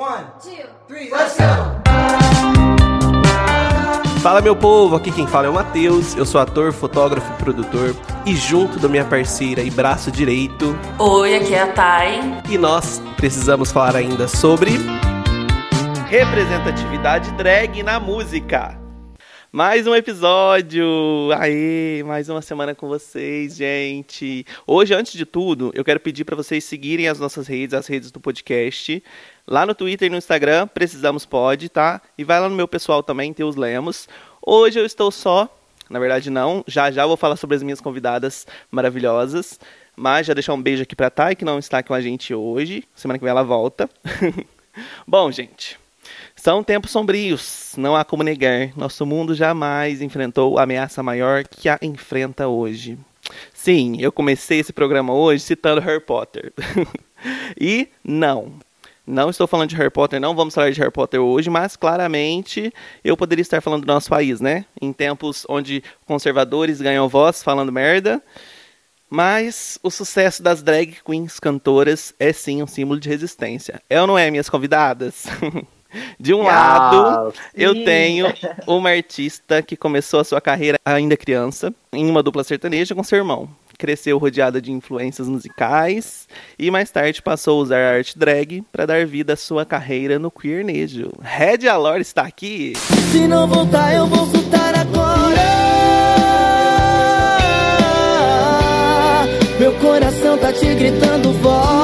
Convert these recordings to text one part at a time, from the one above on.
One, two, three, let's go! Fala meu povo, aqui quem fala é o Matheus, eu sou ator, fotógrafo, produtor e junto da minha parceira e braço direito. Oi, aqui é a Thay. E nós precisamos falar ainda sobre representatividade drag na música. Mais um episódio! Aê, mais uma semana com vocês, gente. Hoje, antes de tudo, eu quero pedir para vocês seguirem as nossas redes, as redes do podcast. Lá no Twitter e no Instagram, Precisamos Pode, tá? E vai lá no meu pessoal também, Teus Lemos. Hoje eu estou só, na verdade não, já já vou falar sobre as minhas convidadas maravilhosas. Mas já deixar um beijo aqui pra Thay, que não está com a gente hoje. Semana que vem ela volta. Bom, gente, são tempos sombrios, não há como negar. Nosso mundo jamais enfrentou a ameaça maior que a enfrenta hoje. Sim, eu comecei esse programa hoje citando Harry Potter. e não, não estou falando de Harry Potter, não vamos falar de Harry Potter hoje, mas claramente eu poderia estar falando do nosso país, né? Em tempos onde conservadores ganham voz falando merda. Mas o sucesso das drag queens cantoras é sim um símbolo de resistência. É ou não é, minhas convidadas? De um lado, eu tenho uma artista que começou a sua carreira ainda criança, em uma dupla sertaneja com seu irmão. Cresceu rodeada de influências musicais e mais tarde passou a usar a arte drag para dar vida à sua carreira no queernejo. Red Alor está aqui. Se não voltar, eu vou voltar agora. Meu coração tá te gritando volta.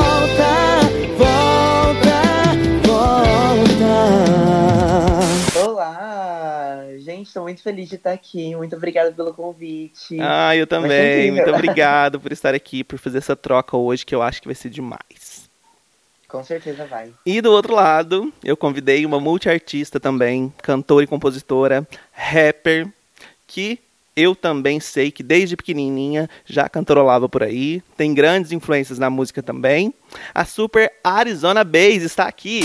Estou muito feliz de estar aqui. Muito obrigada pelo convite. Ah, eu também. Muito obrigado por estar aqui, por fazer essa troca hoje, que eu acho que vai ser demais. Com certeza vai. E do outro lado, eu convidei uma multiartista também, cantora e compositora, rapper, que eu também sei que desde pequenininha já cantorolava por aí, tem grandes influências na música também. A Super Arizona Bass está aqui.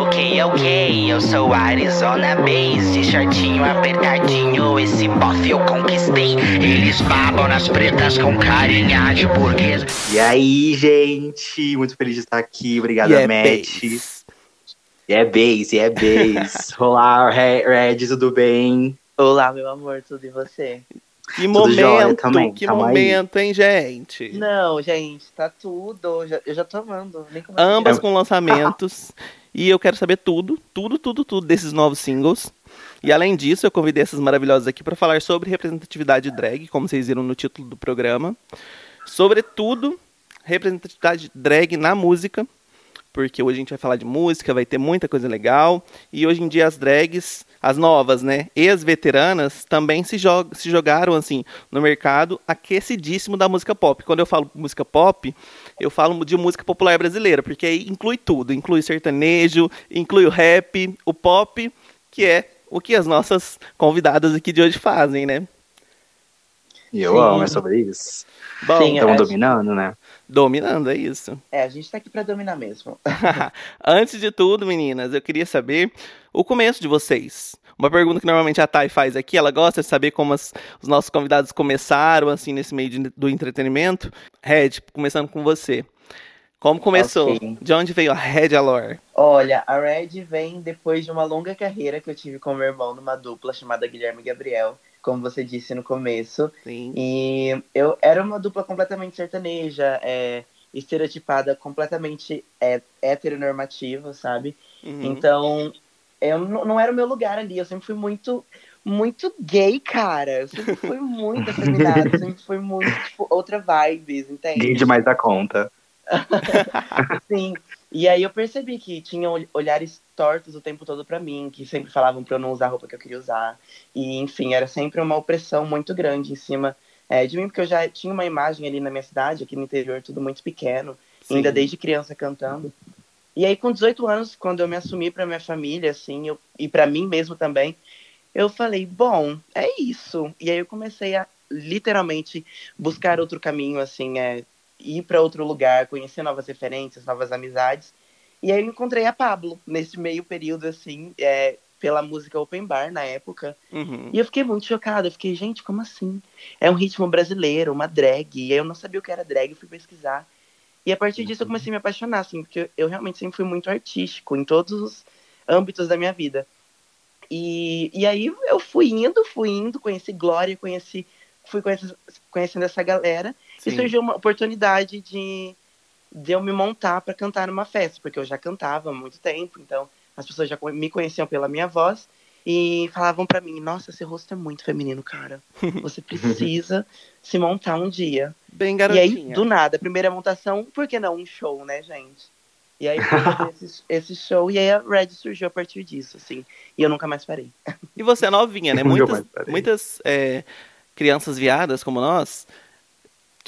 Ok, ok, eu sou Arizona Bass, de shortinho apertadinho, esse bofe eu conquistei. Eles babam nas pretas com carinha de burguesa. E aí, gente, muito feliz de estar aqui, obrigado, yeah, Matt. Bass. E é Bass, e é Bass. Olá, Red, tudo bem? Olá, meu amor, tudo e você? Que tudo momento, também, que momento, aí. hein, gente? Não, gente, tá tudo. Já, eu já tô amando. Ambas com lançamentos. e eu quero saber tudo, tudo, tudo, tudo desses novos singles. E além disso, eu convidei essas maravilhosas aqui para falar sobre representatividade drag, como vocês viram no título do programa. Sobretudo, representatividade drag na música, porque hoje a gente vai falar de música, vai ter muita coisa legal. E hoje em dia as drags, as novas, né, e as veteranas também se, jog se jogaram assim no mercado aquecidíssimo da música pop. Quando eu falo música pop, eu falo de música popular brasileira, porque aí inclui tudo, inclui sertanejo, inclui o rap, o pop, que é o que as nossas convidadas aqui de hoje fazem, né? E eu Sim. amo, é sobre isso. Bom, estamos dominando, né? Dominando, é isso. É, a gente tá aqui pra dominar mesmo. Antes de tudo, meninas, eu queria saber o começo de vocês. Uma pergunta que normalmente a Thay faz aqui, ela gosta de saber como as, os nossos convidados começaram, assim, nesse meio de, do entretenimento. Red, começando com você. Como começou? Okay. De onde veio a Red Alor? Olha, a Red vem depois de uma longa carreira que eu tive com meu irmão numa dupla chamada Guilherme Gabriel como você disse no começo. Sim. E eu era uma dupla completamente sertaneja, é, estereotipada, completamente é, heteronormativa, sabe? Uhum. Então, eu não era o meu lugar ali, eu sempre fui muito muito gay, cara. Eu sempre fui muito afeminada, sempre fui muito, tipo, outra vibes, entende? Gay demais da conta. Sim. E aí eu percebi que tinham olhares tortos o tempo todo para mim, que sempre falavam para eu não usar a roupa que eu queria usar. E, enfim, era sempre uma opressão muito grande em cima é, de mim, porque eu já tinha uma imagem ali na minha cidade, aqui no interior, tudo muito pequeno, Sim. ainda desde criança cantando. E aí, com 18 anos, quando eu me assumi para minha família, assim, eu, e para mim mesmo também, eu falei, bom, é isso. E aí eu comecei a literalmente buscar outro caminho, assim, é, ir para outro lugar, conhecer novas referências, novas amizades. E aí eu encontrei a Pablo nesse meio período, assim, é, pela música Open Bar na época. Uhum. E eu fiquei muito chocada. Eu fiquei, gente, como assim? É um ritmo brasileiro, uma drag. E eu não sabia o que era drag, fui pesquisar. E a partir disso eu comecei a me apaixonar, assim, porque eu realmente sempre fui muito artístico em todos os âmbitos da minha vida. E, e aí eu fui indo, fui indo, conheci Glória, conheci, fui conhecendo, conhecendo essa galera. Sim. E surgiu uma oportunidade de, de eu me montar para cantar numa festa, porque eu já cantava há muito tempo, então as pessoas já me conheciam pela minha voz e falavam para mim: Nossa, esse rosto é muito feminino, cara. Você precisa se montar um dia. Bem garotinha. E aí, do nada, a primeira montação, por que não um show, né, gente? E aí esse, esse, show e aí a Red surgiu a partir disso, assim. E eu nunca mais parei. E você é novinha, né? Muitas, muitas é, crianças viadas como nós,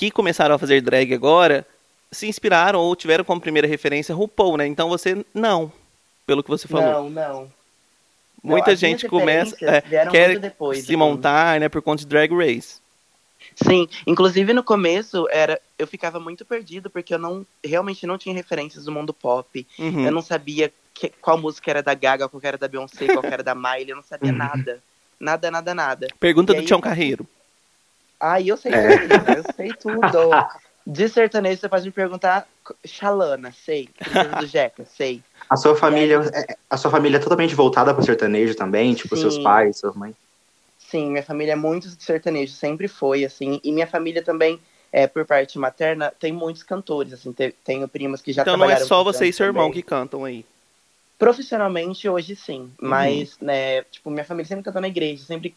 que começaram a fazer drag agora, se inspiraram ou tiveram como primeira referência RuPaul, né? Então você não, pelo que você falou. Não, não. Muita não, gente começa é, quer depois, se assim. montar, né, por conta de Drag Race. Sim, inclusive no começo era eu ficava muito perdido porque eu não realmente não tinha referências do mundo pop. Uhum. Eu não sabia que, qual música era da Gaga, qual era da Beyoncé, qual era da Miley, eu não sabia uhum. nada. Nada, nada, nada. Pergunta e do aí, Tião Carreiro. Ah, eu sei é. tudo, eu sei tudo. De sertanejo, você pode me perguntar Xalana, sei. do Jeca, sei. A sua família, é, a sua família é totalmente voltada para o sertanejo também? Tipo, Sim. seus pais, sua mãe? Sim, minha família é muito sertanejo, sempre foi, assim. E minha família também, é, por parte materna, tem muitos cantores, assim. Tenho primas que já então trabalharam... Então não é só você e seu irmão também. que cantam aí? Profissionalmente, hoje sim. Uhum. Mas, né, tipo, minha família sempre cantou na igreja. Sempre...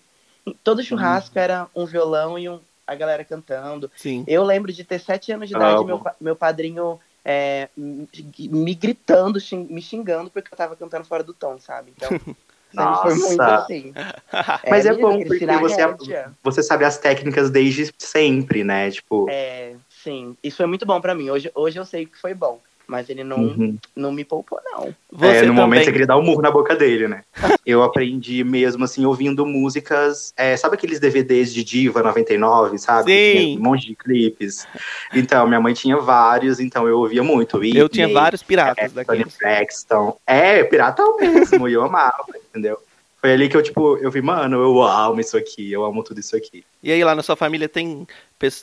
Todo churrasco uhum. era um violão e um, a galera cantando. Sim. Eu lembro de ter sete anos de idade, ah, meu, meu padrinho é, me gritando, me xingando porque eu tava cantando fora do tom, sabe? Então... Nossa. Foi muito assim. Mas é, é bom, porque você, é, você sabe as técnicas desde sempre, né? Tipo. É, sim. Isso foi muito bom para mim. Hoje, hoje eu sei que foi bom. Mas ele não, uhum. não me poupou, não. Você é, no também... momento você queria dar um murro na boca dele, né? eu aprendi mesmo, assim, ouvindo músicas. É, sabe aqueles DVDs de Diva 99, sabe? Sim. um monte de clipes. Então, minha mãe tinha vários, então eu ouvia muito. Whitney, eu tinha vários piratas é, daqueles. Braxton. É, pirata mesmo, e eu amava, entendeu? Foi ali que eu, tipo, eu vi, mano, eu amo isso aqui, eu amo tudo isso aqui. E aí, lá na sua família tem,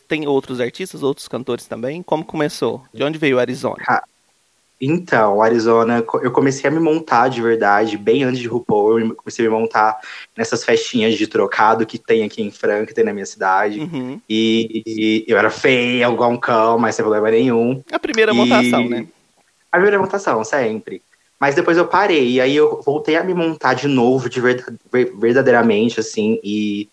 tem outros artistas, outros cantores também? Como começou? De onde veio o Arizona? Então, Arizona, eu comecei a me montar de verdade, bem antes de RuPaul, eu comecei a me montar nessas festinhas de trocado que tem aqui em Franca, que tem na minha cidade. Uhum. E, e, eu era feia, igual um cão, mas sem problema nenhum. A primeira e... montação, né? A primeira montação, sempre. Mas depois eu parei, e aí eu voltei a me montar de novo, de verdade, verdadeiramente, assim, e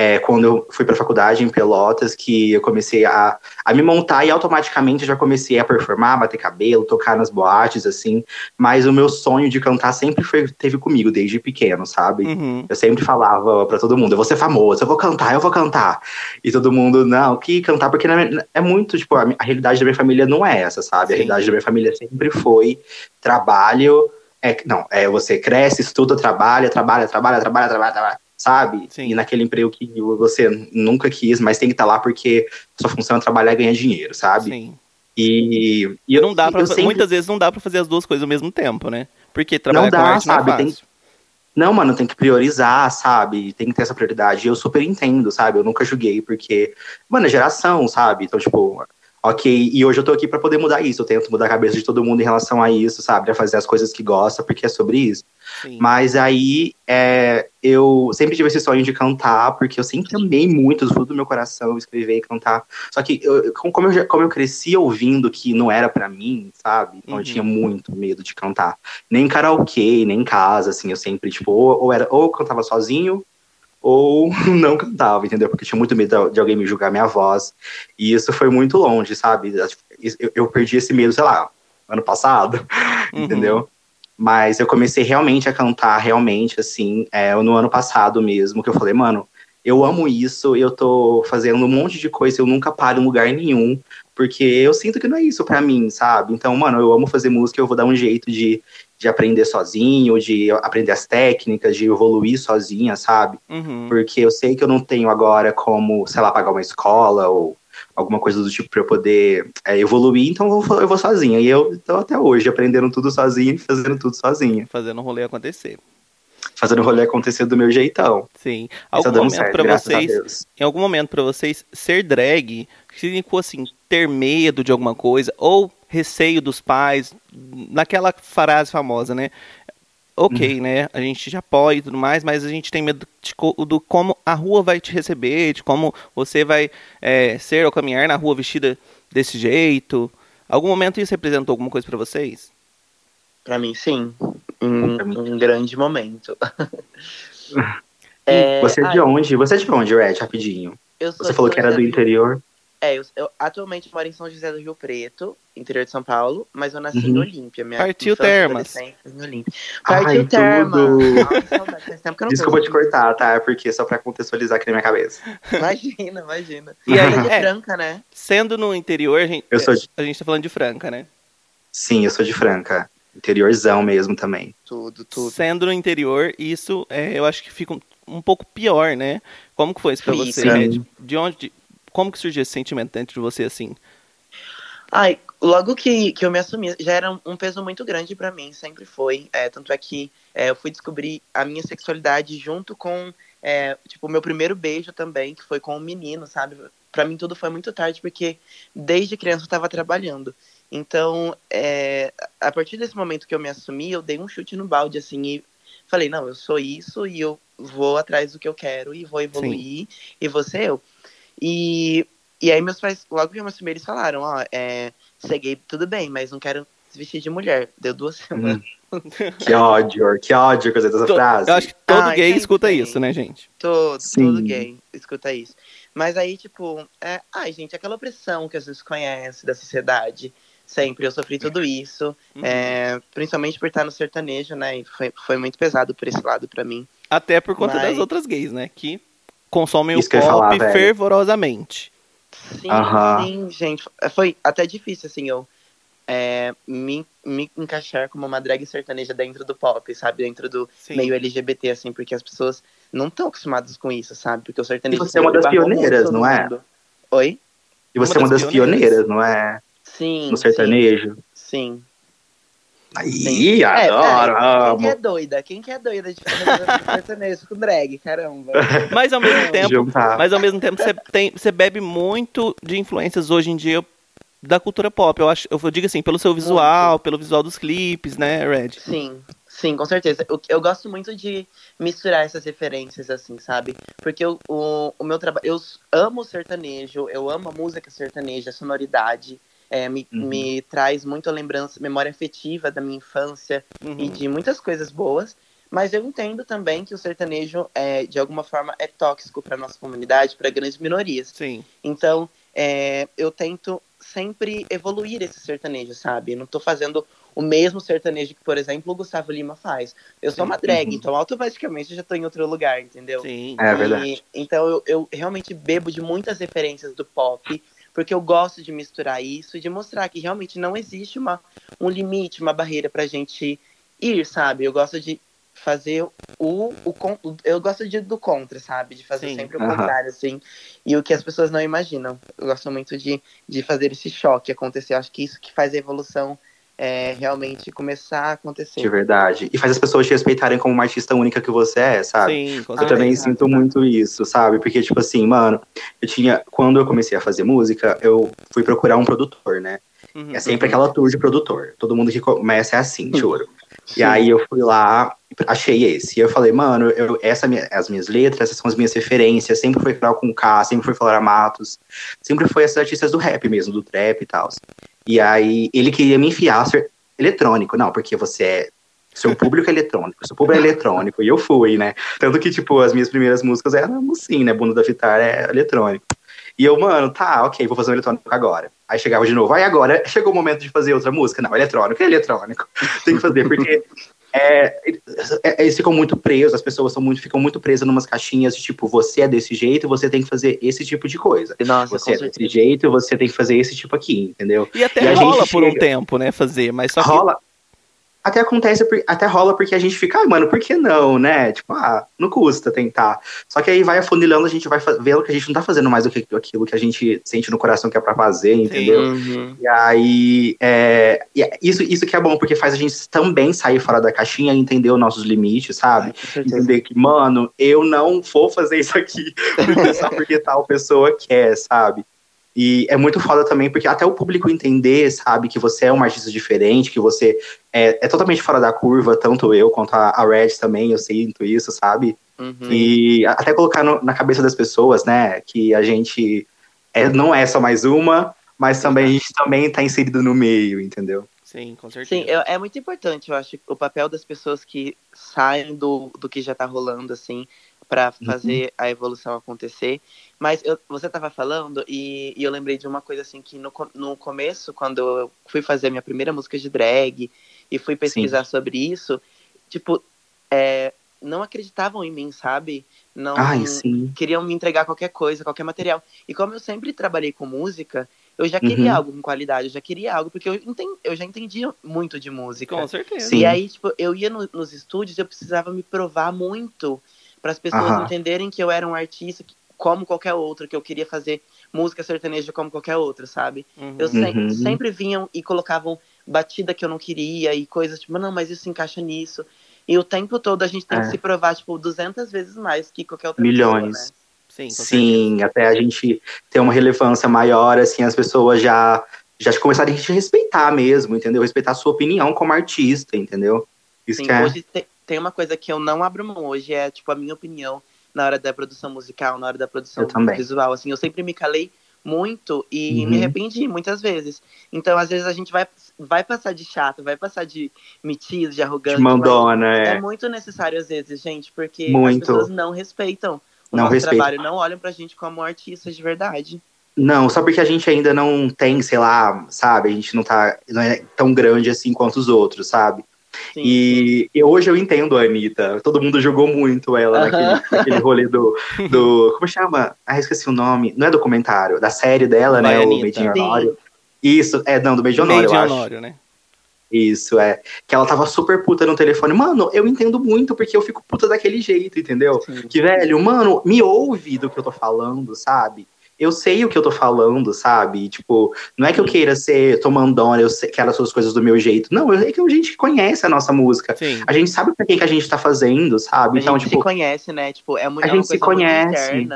é, quando eu fui para a faculdade em Pelotas, que eu comecei a, a me montar e automaticamente já comecei a performar, bater cabelo, tocar nas boates, assim. Mas o meu sonho de cantar sempre foi, teve comigo desde pequeno, sabe? Uhum. Eu sempre falava para todo mundo: eu vou ser famoso, eu vou cantar, eu vou cantar. E todo mundo, não, que cantar, porque é muito, tipo, a, a realidade da minha família não é essa, sabe? Sim. A realidade da minha família sempre foi trabalho. É, não, é você cresce, estuda, trabalha, trabalha, trabalha, trabalha, trabalha, trabalha sabe? Sim. E naquele emprego que você nunca quis, mas tem que estar tá lá porque sua função é trabalhar e ganhar dinheiro, sabe? Sim. E, e não dá para sempre... muitas vezes não dá para fazer as duas coisas ao mesmo tempo, né? Porque trabalhar não dá, com arte sabe? não é fácil. Tem... Não, mano, tem que priorizar, sabe? Tem que ter essa prioridade. E eu super entendo, sabe? Eu nunca julguei, porque, mano, é geração, sabe? Então, tipo, ok, e hoje eu tô aqui para poder mudar isso. Eu tento mudar a cabeça de todo mundo em relação a isso, sabe? A fazer as coisas que gosta, porque é sobre isso. Sim. Mas aí é, eu sempre tive esse sonho de cantar, porque eu sempre amei muito, do fundo do meu coração, escrever e cantar. Só que eu, como, eu, como eu cresci ouvindo que não era para mim, sabe? Então uhum. eu tinha muito medo de cantar. Nem em karaokê, nem em casa, assim, eu sempre, tipo, ou, ou, era, ou cantava sozinho, ou não cantava, entendeu? Porque eu tinha muito medo de alguém me julgar minha voz. E isso foi muito longe, sabe? Eu, eu perdi esse medo, sei lá, ano passado, uhum. entendeu? Mas eu comecei realmente a cantar, realmente, assim, é, no ano passado mesmo, que eu falei, mano, eu amo isso, eu tô fazendo um monte de coisa, eu nunca paro em lugar nenhum, porque eu sinto que não é isso para mim, sabe? Então, mano, eu amo fazer música, eu vou dar um jeito de, de aprender sozinho, de aprender as técnicas, de evoluir sozinha, sabe? Uhum. Porque eu sei que eu não tenho agora como, sei lá, pagar uma escola ou alguma coisa do tipo para eu poder é, evoluir, então eu vou, eu vou sozinha. E eu estou até hoje aprendendo tudo sozinho e fazendo tudo sozinha. Fazendo o rolê acontecer. Fazendo o rolê acontecer do meu jeitão. Sim. Tá Algum momento certo, pra vocês, em algum momento pra vocês ser drag significou assim ter medo de alguma coisa ou receio dos pais naquela frase famosa, né? Ok, Uhum. né? A gente já apoia e tudo mais, mas a gente tem medo de co- do como a rua vai te receber, de como você vai é, ser ou caminhar na rua vestida desse jeito. Algum momento isso representou alguma coisa pra vocês? Pra mim, sim. Um, Pra mim. um grande momento. É, Você é ai, de onde? Você é de onde, Red? Rapidinho. eu sou Você falou que era do Rio- interior. É, eu, eu atualmente moro em São José do Rio Preto, interior de São Paulo, mas eu nasci Uhum. em Olímpia. Minha Partiu Termas. em Olímpia. Ai, Partiu Termas. Ai, Desculpa te cortar, tá? Porque só pra contextualizar aqui na minha cabeça. Imagina, imagina. E aí, é de é. Franca, né? Sendo no interior, a gente, Eu sou de... a gente tá falando de Franca, né? Sim, eu sou de Franca. Interiorzão mesmo também. Tudo, tudo. Sendo no interior, isso é, eu acho que fica um, um pouco pior, né? Como que foi isso pra Fica. você, Red? De onde, como que surgiu esse sentimento dentro de você, assim? Ai, logo que, que eu me assumi, já era um, peso muito grande pra mim, sempre foi. É, tanto é que é, eu fui descobrir a minha sexualidade junto com, é, tipo, o meu primeiro beijo também, que foi com um menino, sabe? Pra mim tudo foi muito tarde, porque desde criança eu tava trabalhando. Então, é, a partir desse momento que eu me assumi, eu dei um chute no balde, assim, e falei, não, eu sou isso e eu vou atrás do que eu quero e vou evoluir e vou ser eu. E, e aí meus pais, logo que eu me assumi, eles falaram, ó, é, ser gay tudo bem, mas não quero se vestir de mulher. Deu duas semanas. Que ódio, que ódio que eu sei dessa To- frase. Eu acho que todo Ai, gay escuta tem. isso, né, gente? Todo, Sim. todo gay escuta isso. Mas aí, tipo, é, ai, gente, aquela opressão que a gente conhece da sociedade. Sempre, eu sofri tudo isso. Uhum. é, principalmente por estar no sertanejo, né? E foi, foi muito pesado por esse lado pra mim. Até por conta Mas- das outras gays, né? Que consomem Isso o pop falar, fervorosamente. Sim, Aham. sim, gente. Foi até difícil, assim, eu é, me, me encaixar como uma drag sertaneja dentro do pop, sabe? Dentro do Sim. meio LGBT, assim, porque as pessoas não estão acostumadas com isso, sabe? Porque o sertanejo. E você é uma das pioneiras, não é? mundo. Oi? E você Uma é uma das das pioneiras. pioneiras, não é? Sim. No sertanejo. Sim. Aí, sim. adoro, é, Quem que é doida? Quem que é doida de fazer sertanejo com drag? Caramba. Mas ao mesmo tempo, Juntar. mas ao mesmo tempo você tem, você bebe muito de influências hoje em dia da cultura pop. Eu acho, eu digo assim, pelo seu visual, pelo visual dos clipes, né, Red? Sim, sim, com certeza. Eu, eu gosto muito de misturar essas referências, assim, sabe? Porque eu, o, o meu trabalho. Eu amo sertanejo, eu amo a música sertaneja, a sonoridade. É, me, Uhum. me traz muita lembrança, memória afetiva da minha infância e Uhum. de muitas coisas boas. Mas eu entendo também que o sertanejo, é, de alguma forma, é tóxico para nossa comunidade, para grandes minorias. Sim. Então, é, eu tento sempre evoluir esse sertanejo, sabe? Não tô fazendo o mesmo sertanejo que, por exemplo, o Gustavo Lima faz. Eu sou uma drag, Uhum. então automaticamente eu já tô em outro lugar, entendeu? Sim. É E, verdade. então eu, eu realmente bebo de muitas referências do pop, porque eu gosto de misturar isso e de mostrar que realmente não existe uma, um limite, uma barreira pra gente ir, sabe? Eu gosto de fazer o, o con- eu gosto de, do contra, sabe? De fazer Sim. sempre o contrário, assim, e o que as pessoas não imaginam. Eu gosto muito de, de fazer esse choque acontecer. Eu acho que isso que faz a evolução é, realmente começar a acontecer. De verdade. E faz as pessoas te respeitarem como uma artista única que você é, sabe? Sim, com Eu também sinto muito isso, sabe? Porque, tipo assim, mano, eu tinha. Quando eu comecei a fazer música, eu fui procurar um produtor, né? Uhum. É sempre aquela tour de produtor. Todo mundo que começa é assim, juro. E Sim. aí eu fui lá, achei esse. E eu falei, mano, eu, essa minha- as minhas letras, essas são as minhas referências. Sempre foi Carol com K, sempre foi Flora Matos. Sempre foi essas artistas do rap mesmo, do trap e tal. E aí ele queria me enfiar eletrônico. Não, porque você é. Seu público é eletrônico, seu público é eletrônico. E eu fui, né? Tanto que, tipo, as minhas primeiras músicas eram assim, né? Bunda da Fitar é eletrônico. E eu, mano, tá, ok, vou fazer um eletrônico agora. Aí chegava de novo, aí agora chegou o momento de fazer outra música. Não, eletrônico é eletrônico. Tem que fazer, porque é, é- eles ficam muito presos, as pessoas são muito, ficam muito presas numas caixinhas de tipo, você é desse jeito, você tem que fazer esse tipo de coisa. Nossa, Você é desse certeza. jeito, você tem que fazer esse tipo aqui, entendeu? E até E a rola gente por um chega- tempo, né, fazer, mas só que Rola. Até acontece, até rola porque a gente fica, ah, mano, por que não, né? Tipo, ah, não custa tentar. Só que aí vai afunilando, a gente vai vendo que a gente não tá fazendo mais do que aquilo que a gente sente no coração que é pra fazer, entendeu? Uhum. E aí, é, isso, isso que é bom, porque faz a gente também sair fora da caixinha e entender os nossos limites, sabe? entender que, mano, eu não vou fazer isso aqui só porque tal pessoa quer, sabe? E é muito foda também, porque até o público entender, sabe, que você é um artista diferente, que você é, é totalmente fora da curva, tanto eu quanto a, a Red também, eu sinto isso, sabe? Uhum. E até colocar no, na cabeça das pessoas, né, que a gente é, não é só mais uma, mas também a gente também tá inserido no meio, entendeu? Sim, com certeza. Sim, é, é muito importante, eu acho, o papel das pessoas que saem do, do que já tá rolando, assim, para uhum. fazer uhum. a evolução acontecer. Mas eu, você estava falando e, e, eu lembrei de uma coisa assim que no, no começo, quando eu fui fazer a minha primeira música de drag e fui pesquisar sim. sobre isso, tipo, é, não acreditavam em mim, sabe? Não Ai, queriam me entregar qualquer coisa, qualquer material. E como eu sempre trabalhei com música, eu já queria uhum. algo com qualidade, eu já queria algo, porque eu, entendi, eu já entendia muito de música. Com certeza. Sim. E aí, tipo, eu ia no, nos estúdios e eu precisava me provar muito para as pessoas uhum. entenderem que eu era um artista como qualquer outro, que eu queria fazer música sertaneja como qualquer outra, sabe? Uhum. Eu se uhum. sempre vinham e colocavam batida que eu não queria e coisas tipo, não, mas isso se encaixa nisso. E o tempo todo a gente tem é. que se provar, tipo, 200 vezes mais que qualquer outra Milhões. pessoa, né? Sim, Sim até a gente ter uma relevância maior, assim, as pessoas já, já começarem a te respeitar mesmo, entendeu? Respeitar a sua opinião como artista, entendeu? Isso Sim, que é... hoje tem uma coisa que eu não abro mão hoje, é tipo a minha opinião na hora da produção musical, na hora da produção visual. Assim, eu sempre me calei muito e uhum. me arrependi muitas vezes. Então, às vezes, a gente vai, vai passar de chato, vai passar de metido, de arrogante. De mandona, é. É muito necessário, às vezes, gente, porque muito. as pessoas não respeitam o não nosso respeito. trabalho, não olham pra gente como artistas de verdade. Não, só porque a gente ainda não tem, sei lá, sabe? A gente não tá. Não é tão grande assim quanto os outros, sabe? Sim, e, e, hoje eu entendo a Anitta. Todo mundo jogou muito ela naquele, naquele rolê do, do. Como chama? Ah, esqueci o nome. Não é documentário, da série dela, Vai, né? Anitta. O Made in Honório. Isso, é, não, do Made in Honório, eu acho. Honório, né? Isso, é. Que ela tava super puta no telefone. Mano, eu entendo muito porque eu fico puta daquele jeito, entendeu? Sim. Que, velho, mano, me ouve do que eu tô falando, sabe? Eu sei o que eu tô falando, sabe? Tipo, não é que eu queira ser tomandona, eu sei, quero as suas coisas do meu jeito. Não, é que a gente conhece a nossa música. Sim. A gente sabe pra quem que a gente tá fazendo, sabe? A então, gente tipo, se conhece, né? Tipo, é muito A gente se conhece. Muito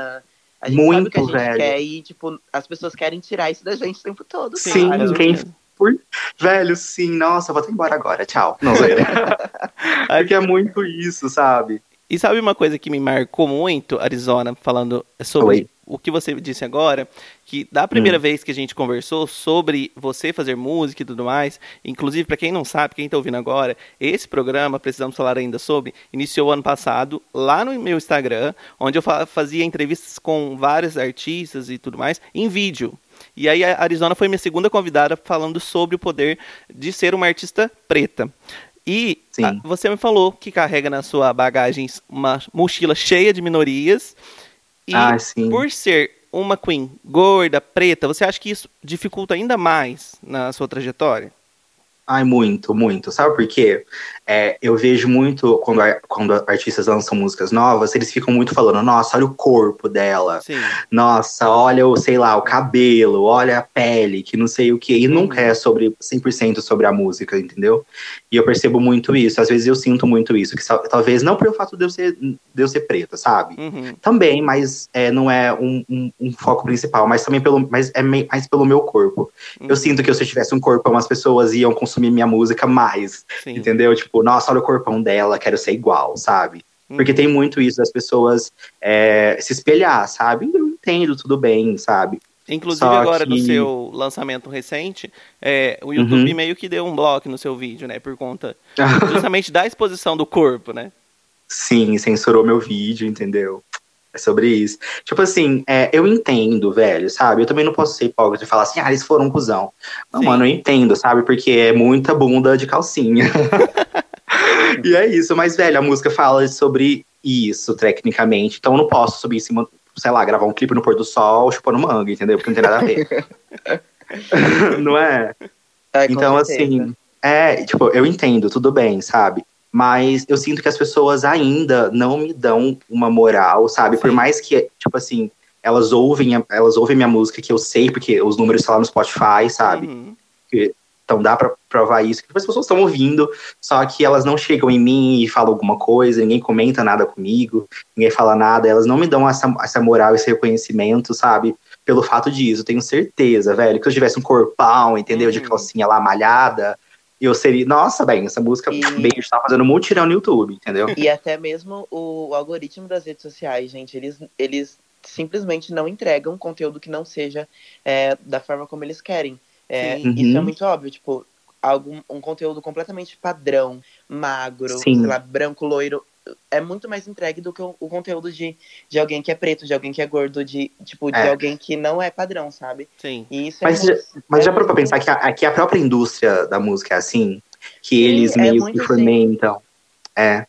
a gente muito, sabe o que a gente velho. quer e, tipo, as pessoas querem tirar isso da gente o tempo todo. Sim, cara. quem. Por... Velho, sim, nossa, vou até embora agora, tchau. Não, Porque é muito isso, sabe? E sabe uma coisa que me marcou muito, Arizona, falando sobre Oi. O que você disse agora, que da primeira hum. vez que a gente conversou sobre você fazer música e tudo mais, inclusive para quem não sabe, quem está ouvindo agora, esse programa, precisamos falar ainda sobre, iniciou ano passado lá no meu Instagram, onde eu fazia entrevistas com vários artistas e tudo mais, em vídeo. E aí a Arizona foi minha segunda convidada falando sobre o poder de ser uma artista preta. E a, você me falou que carrega na sua bagagem uma mochila cheia de minorias. E ah, por ser uma queen gorda, preta, você acha que isso dificulta ainda mais na sua trajetória? Ai, muito, muito. Sabe por quê? É, eu vejo muito quando, quando artistas lançam músicas novas, eles ficam muito falando, nossa, olha o corpo dela. Sim. Nossa, olha o, sei lá, o cabelo, olha a pele, que não sei o quê. E nunca é sobre 100% sobre a música, entendeu? E eu percebo muito isso. Às vezes eu sinto muito isso. Que talvez não pelo fato de eu ser, de eu ser preta, sabe? Uhum. Também, mas é, não é um, um, um, foco principal. Mas também pelo, mas é mais pelo meu corpo. Uhum. Eu sinto que se eu tivesse um corpo, umas pessoas iam consumir consumir minha música mais. Sim. Entendeu? Tipo, nossa, olha o corpão dela, quero ser igual, sabe? Uhum. Porque tem muito isso das pessoas é, se espelhar, sabe? Eu entendo, tudo bem, sabe? Inclusive Só agora que... no seu lançamento recente, é, o YouTube uhum. meio que deu um bloco no seu vídeo, né? Por conta justamente da exposição do corpo, né? Sim, censurou meu vídeo, entendeu? É sobre isso. Tipo assim, é, eu entendo, velho, sabe? Eu também não posso ser hipócrita e falar assim, ah, eles foram um cuzão. Não, Sim. mano, eu entendo, sabe? Porque é muita bunda de calcinha. e é isso, mas, velho, a música fala sobre isso, tecnicamente. Então eu não posso subir em cima, sei lá, gravar um clipe no pôr do sol chupando manga, entendeu? Porque não tem nada a ver. não é? é então, assim, É, tipo, eu entendo, tudo bem, sabe? Mas eu sinto que as pessoas ainda não me dão uma moral, sabe? Por mais que, tipo assim, elas ouvem, elas ouvem minha música, que eu sei, porque os números estão lá no Spotify, sabe? Uhum. Então dá pra provar isso. Que as pessoas estão ouvindo, só que elas não chegam em mim e falam alguma coisa, ninguém comenta nada comigo, ninguém fala nada, elas não me dão essa, essa moral, esse reconhecimento, sabe? Pelo fato disso, eu tenho certeza, velho, que se eu tivesse um corpão, entendeu? De Uhum. calcinha lá malhada, eu seria, nossa, bem, essa música, E- beijo, tá fazendo mutirão no YouTube, entendeu? E até mesmo o algoritmo das redes sociais, gente, eles, eles simplesmente não entregam conteúdo que não seja é, da forma como eles querem. É, Sim. Isso é Uhum. muito óbvio, tipo, algum, um conteúdo completamente padrão, magro, Sim. sei lá, branco, loiro, é muito mais entregue do que o, o conteúdo de, de alguém que é preto, de alguém que é gordo, de, tipo, de É. alguém que não é padrão, sabe? Sim. E isso é Mas, muito- mas é já parou pra pensar que a, que a própria indústria da música é assim? Que Sim, eles é meio que assim. fomentam. É,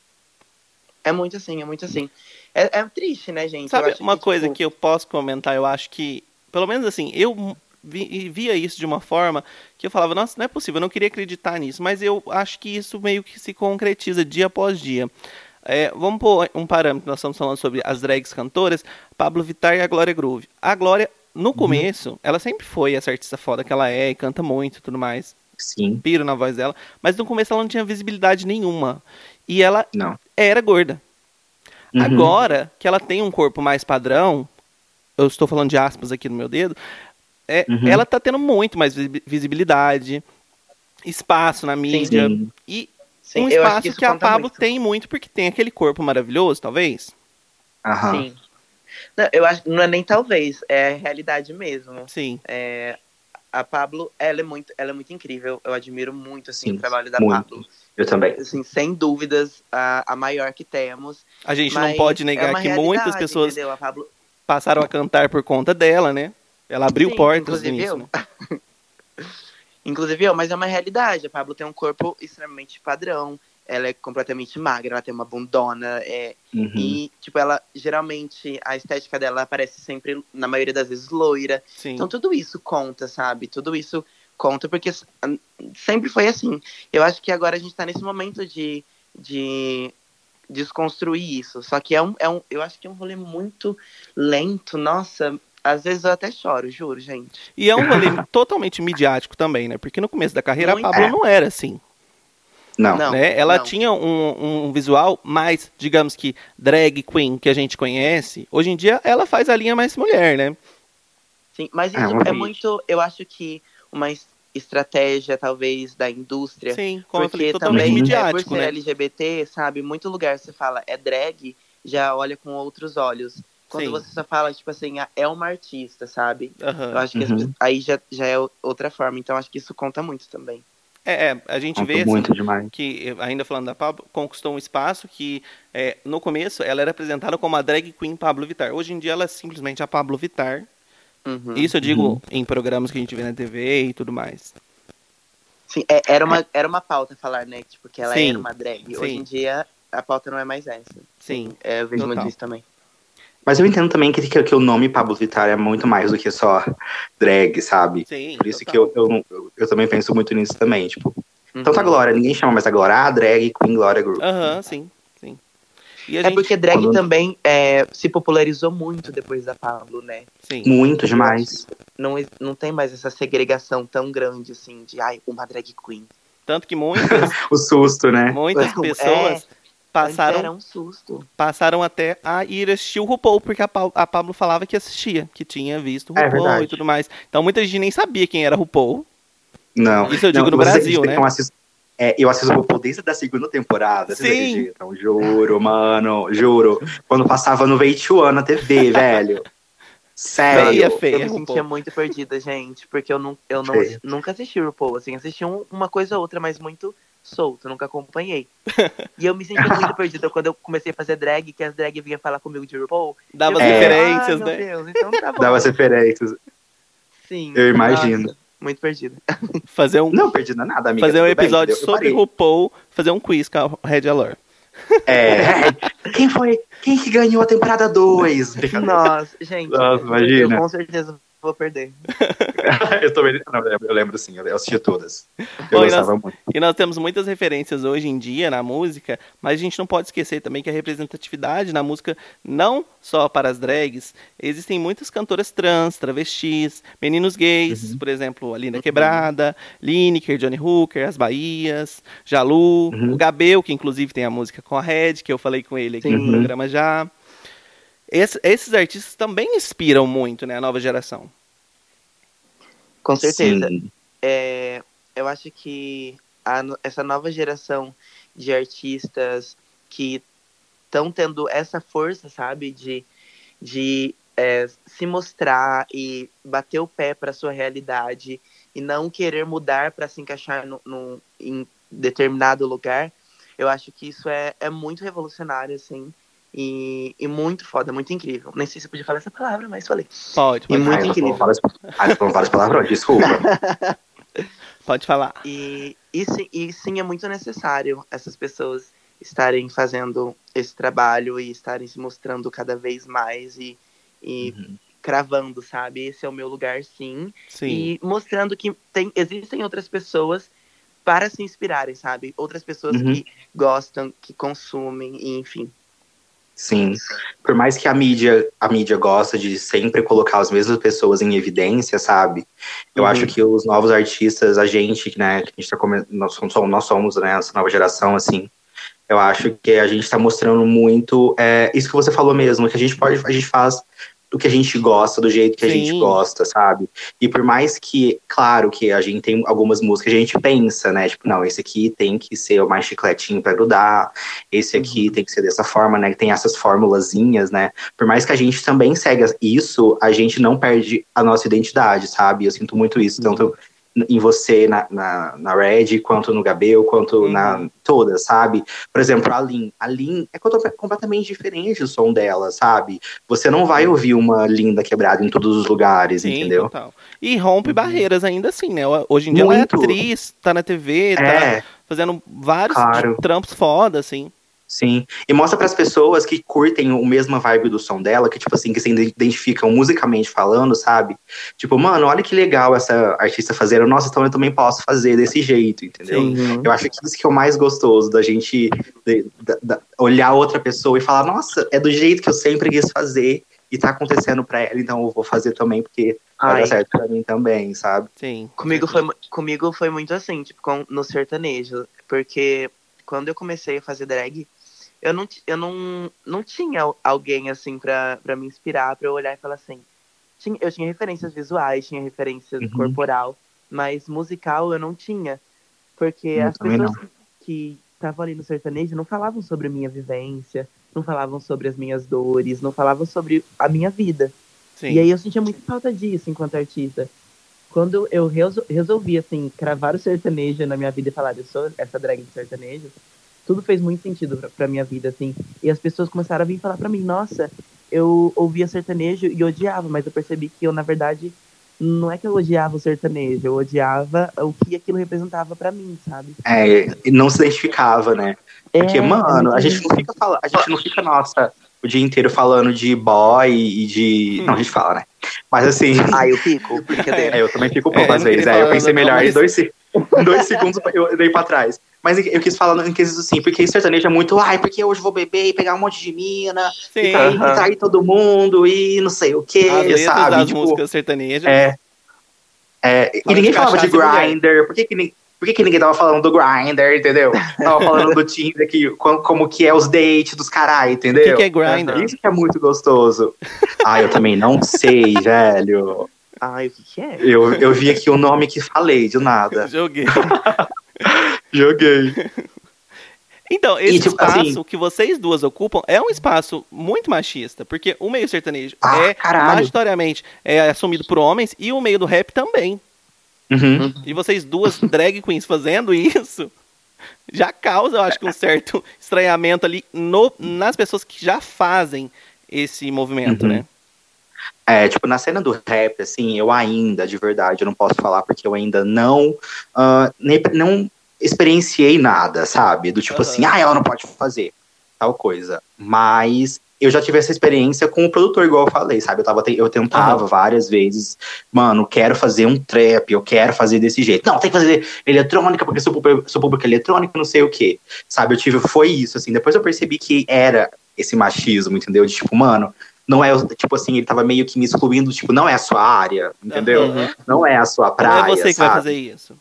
É muito assim, é muito assim. É, é triste, né, gente? Sabe uma coisa tipo, que eu posso comentar? Eu acho que, pelo menos assim, eu vi- via isso de uma forma que eu falava, nossa, não é possível, eu não queria acreditar nisso, mas eu acho que isso meio que se concretiza dia após dia. É, vamos pôr um parâmetro, nós estamos falando sobre as drags cantoras, Pablo Vittar e a Glória Groove. A Glória, no começo, ela sempre foi essa artista foda que ela é, e canta muito e tudo mais, sim, piro na voz dela, mas no começo ela não tinha visibilidade nenhuma. E ela não. era gorda. Uhum. Agora que ela tem um corpo mais padrão, eu estou falando de aspas aqui no meu dedo, é, Uhum. ela tá tendo muito mais visi- visibilidade, espaço na mídia. Sim. E sim, um eu acho espaço isso que, a Pablo muito. tem muito, porque tem aquele corpo maravilhoso, talvez. Aham. Sim. Não, eu acho não é nem talvez, é realidade mesmo. Sim. É, a Pablo, ela é muito, ela é muito incrível. Eu admiro muito assim Sim, o trabalho da muito. Pablo. Eu também. Assim, sem dúvidas, a, a maior que temos. A gente não pode é negar uma que muitas pessoas entendeu? A Pablo, passaram a cantar por conta dela, né? Ela abriu Sim, portas inclusive nisso. eu. né? inclusive mas é uma realidade. A Pablo tem um corpo extremamente padrão. Ela é completamente magra, ela tem uma bundona, é, Uhum. e, tipo, ela, geralmente, a estética dela aparece sempre, na maioria das vezes, loira. Sim. Então tudo isso conta, sabe? Tudo isso conta porque sempre foi assim. Eu acho que agora a gente tá nesse momento de, de desconstruir isso. Só que é um, é um. Eu acho que é um rolê muito lento. Nossa, às vezes eu até choro, juro, gente. E é um rolê totalmente midiático também, né? Porque no começo da carreira Muito. a Pablo É. não era assim. Não. Não. né? Ela não. tinha um, um visual mais, digamos que, drag queen que a gente conhece. Hoje em dia ela faz a linha mais mulher, né? Sim, mas É, isso é vez. muito. Eu acho que uma es- estratégia, talvez, da indústria. Sim, Porque também, é, por midiático, ser né? LGBT, sabe, muito lugar você fala é drag, já olha com outros olhos. Quando Sim. você só fala, tipo assim, ah, é uma artista, sabe? Eu Aham. acho que Uhum. aí já, já é outra forma, então acho que isso conta muito também. É, é, a gente Conta vê assim, que, ainda falando da Pablo, conquistou um espaço que, é, no começo, ela era apresentada como a drag queen Pablo Vittar. Hoje em dia, ela é simplesmente a Pablo Vittar. Uhum. Isso eu digo Uhum. em programas que a gente vê na TV e tudo mais. Sim, é- era, uma, era uma pauta falar, né? Tipo, que ela Sim, era uma drag. Hoje sim. em dia, a pauta não é mais essa. Sim, é, eu vejo total. muito isso também. Mas eu entendo também que, que, que o nome Pablo Vittar é muito mais do que só drag, sabe? Sim. Por isso total. que eu, eu, eu, eu também penso muito nisso também. Tipo, Uhum. tanto a Glória, ninguém chama mais a Glória, ah, drag, Queen Glória Group. Aham, sim, sim. E a É gente... porque drag quando- também é, se popularizou muito depois da Pablo, né? Sim. Muito demais. Não, não tem mais essa segregação tão grande, assim, de, ai, uma drag queen. Tanto que muitas, O susto, né? muitas É, pessoas passaram Era um susto. passaram até a ir assistir o RuPaul, porque a, Pa- a Pablo falava que assistia, que tinha visto o É RuPaul verdade. e tudo mais. Então muita gente nem sabia quem era RuPaul. Não. Isso eu digo não, no vocês Brasil, né? Eu assisto, é, eu assisto o RuPaul desde a segunda temporada. Vocês Sim. acreditam? Juro, mano. Juro. Quando passava no VH1 na TV, velho. Sério. Feia, eu feia, me RuPaul. sentia muito perdida, gente, porque eu, não, eu não, Feia. nunca assisti RuPaul, assim, assisti um- uma coisa ou outra, mas muito solto, nunca acompanhei. e eu me sentia muito perdida quando eu comecei a fazer drag, que as drag vinham falar comigo de RuPaul. Dava as É. fiquei, referências, ah, né? Meu Deus, então tá bom. Dava as referências. Sim. Eu imagino. Nossa, muito perdida. Fazer um, Não, perdida nada, amiga. fazer um bem, episódio? Eu sobre. RuPaul, fazer um quiz com a Red Alert. É. Quem foi? Quem que ganhou a temporada 2? Nossa, gente, Nossa, imagina. eu com certeza vou perder. eu, tô, não, eu lembro sim, eu assisti todas. Eu Bom, e gostava nós- muito. E nós temos muitas referências hoje em dia na música, mas a gente não pode esquecer também que a representatividade na música, não só para as drags, existem muitas cantoras trans, travestis, meninos gays, por exemplo, a Linda Quebrada, Lineker, Johnny Hooker, As Bahias, Jalu, Uhum. o Gabel, que inclusive tem a música com a Red, que eu falei com ele aqui no Sim. programa já. Esse- esses artistas também inspiram muito né, a nova geração. Com certeza. É, eu acho que a essa nova geração de artistas que estão tendo essa força, sabe, de, de é, se mostrar e bater o pé para sua realidade e não querer mudar para se encaixar no, no- em determinado lugar, eu acho que isso é, é muito revolucionário, assim, e, e muito foda, muito incrível. Nem sei se eu podia falar essa palavra, mas falei. Pode, E pode, muito Ai, nós incrível. falamos várias- palavrões, desculpa. pode falar. E, e, sim, e sim, é muito necessário essas pessoas estarem fazendo esse trabalho e estarem se mostrando cada vez mais e, e Uhum. cravando, sabe? Esse é o meu lugar, sim. Sim. E mostrando que tem, existem outras pessoas para se inspirarem, sabe? Outras pessoas Uhum. que gostam, que consumem, e, enfim. Sim. Por mais que a mídia, a mídia gosta de sempre colocar as mesmas pessoas em evidência, sabe? Eu Uhum. acho que os novos artistas, a gente, né, que a gente tá come... nós somos, nós somos, né, essa nova geração, assim. Eu acho que a gente tá mostrando muito é, isso que você falou mesmo, que a gente pode, a gente faz do que a gente gosta, do jeito que a Sim. gente gosta, sabe? E por mais que, claro, que a gente tem algumas músicas que a gente pensa, né? Tipo, não, esse aqui tem que ser o mais chicletinho pra grudar, esse aqui tem que ser dessa forma, né? Que tem essas formulazinhas, né? Por mais que a gente também segue isso, a gente não perde a nossa identidade, sabe? Eu sinto muito isso, tanto em você, na, na, na Red, quanto no Gabel, quanto Uhum. na todas, sabe? Por exemplo, a Lin. A Lin é completamente diferente o som dela, sabe? Você não vai ouvir uma linda quebrada em todos os lugares, Sim, entendeu? total. E rompe barreiras ainda assim, né? Hoje em dia ela é Muito. atriz, tá na TV, tá É, fazendo vários Claro. trampos foda, assim. Sim. E mostra pras pessoas que curtem o mesmo vibe do som dela, que, tipo assim, que se identificam musicalmente falando, sabe? Tipo, mano, olha que legal essa artista fazendo. Nossa, então eu também posso fazer desse jeito, entendeu? Sim. Eu acho que isso que é o mais gostoso, da gente de- da- da- olhar outra pessoa e falar, nossa, é do jeito que eu sempre quis fazer e tá acontecendo pra ela, então eu vou fazer também, porque vai Ai, dar certo pra mim também, sabe? Sim. Comigo foi, comigo foi muito assim, tipo, com- no sertanejo. Porque quando eu comecei a fazer drag, eu não, eu não, não tinha al- alguém assim pra, pra me inspirar, pra eu olhar e falar assim. Tinha, eu tinha referências visuais, tinha referências Uhum. corporal, mas musical eu não tinha. Porque Eu as pessoas que estavam ali no sertanejo não falavam sobre minha vivência, não falavam sobre as minhas dores, não falavam sobre a minha vida. Sim. E aí eu sentia muita falta disso enquanto artista. Quando eu resol- resolvi, assim, cravar o sertanejo na minha vida e falar, eu sou essa drag de sertanejo, tudo fez muito sentido pra, pra minha vida, assim. E as pessoas começaram a vir falar pra mim, nossa, eu ouvia sertanejo e odiava, mas eu percebi que eu, na verdade, não é que eu odiava o sertanejo, eu odiava o que aquilo representava pra mim, sabe? É, e não se identificava, né? Porque, É, mano, é a gente não fica falando, a gente não fica, nossa, o dia inteiro falando de boy e de. Hum. Não, a gente fala, né? Mas assim. Ah, eu fico, brincadeira. É, eu também fico um É, pouco eu às vezes. É, eu pensei melhor não, em dois, dois segundos eu dei pra trás. Mas eu quis falar em quesito assim, porque sertanejo é muito, ai, porque hoje eu vou beber e pegar um monte de mina, Sim. e trair, Aham. e trair todo mundo, e não sei o que, sabe? das Tipo, músicas sertanejas. é, é, e ninguém falava de grinder, por que, que, ni- por que, que ninguém tava falando do grinder, entendeu? Tava falando do Tinder, que, como, como que é os dates dos carai, O entendeu? que, que é Grindr? Isso que é muito gostoso. Ah, eu também não sei, velho. Ai, o que que é? Eu, eu vi aqui o nome que falei, de nada. Joguei. Joguei. Então, esse tipo, espaço assim- que vocês duas ocupam é um espaço muito machista, porque o meio sertanejo Ah, é, caralho. majoritariamente, é assumido por homens e o meio do rap também. Uhum. E vocês duas drag queens fazendo isso já causa, eu acho que um certo estranhamento ali no, nas pessoas que já fazem esse movimento, Uhum. né? É, tipo, na cena do rap, assim, eu ainda, de verdade, eu não posso falar porque eu ainda não, ah, nem, não experienciei nada, sabe? Do tipo Aham. assim, ah, ela não pode fazer tal coisa. Mas eu já tive essa experiência com o produtor, igual eu falei, sabe? Eu, tava, eu tentava uhum. várias vezes, mano, quero fazer um trap, eu quero fazer desse jeito. Não, tem que fazer eletrônica, porque sou público, sou público eletrônico, não sei o quê. Sabe? Eu tive, foi isso, assim. Depois eu percebi que era esse machismo, entendeu? De tipo, mano, não é, tipo assim, ele tava meio que me excluindo, tipo, não é a sua área, entendeu? Uhum. Não é a sua praia. Não é você que sabe? vai fazer isso.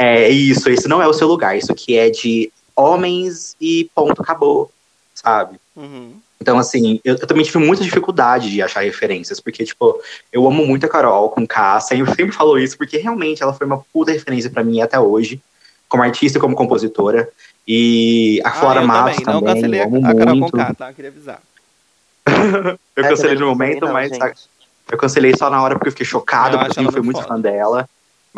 É isso, esse não é o seu lugar. Isso aqui é de homens e ponto, acabou, sabe? Uhum. Então, assim, eu, eu, também tive muita dificuldade de achar referências, porque, tipo, eu amo muito a Carol com K, sempre, sempre falo isso, porque realmente ela foi uma puta referência para mim até hoje, como artista e como compositora. E a Flora ah, Matos também, não cancelei a, a Carol muito. com K, tá? Queria avisar. eu cancelei no momento, não, mas gente. eu cancelei só na hora porque eu fiquei chocado, eu porque eu fui muito foda. fã dela.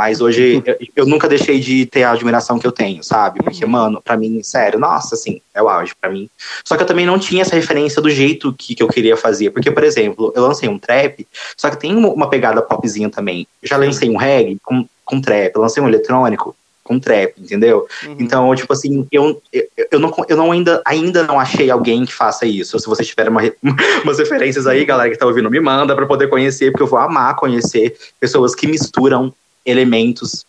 Mas hoje eu, eu, nunca deixei de ter a admiração que eu tenho, sabe? Porque, uhum. mano, pra mim, sério, nossa, assim, é o auge pra mim. Só que eu também não tinha essa referência do jeito que, que eu queria fazer. Porque, por exemplo, eu lancei um trap, só que tem uma pegada popzinha também. Eu já lancei um reggae com, com trap, eu lancei um eletrônico com trap, entendeu? Uhum. Então, tipo assim, eu, eu, eu, não, eu não ainda, ainda não achei alguém que faça isso. Se vocês tiverem uma, umas referências aí, galera que tá ouvindo, me manda para poder conhecer, porque eu vou amar conhecer pessoas que misturam elementos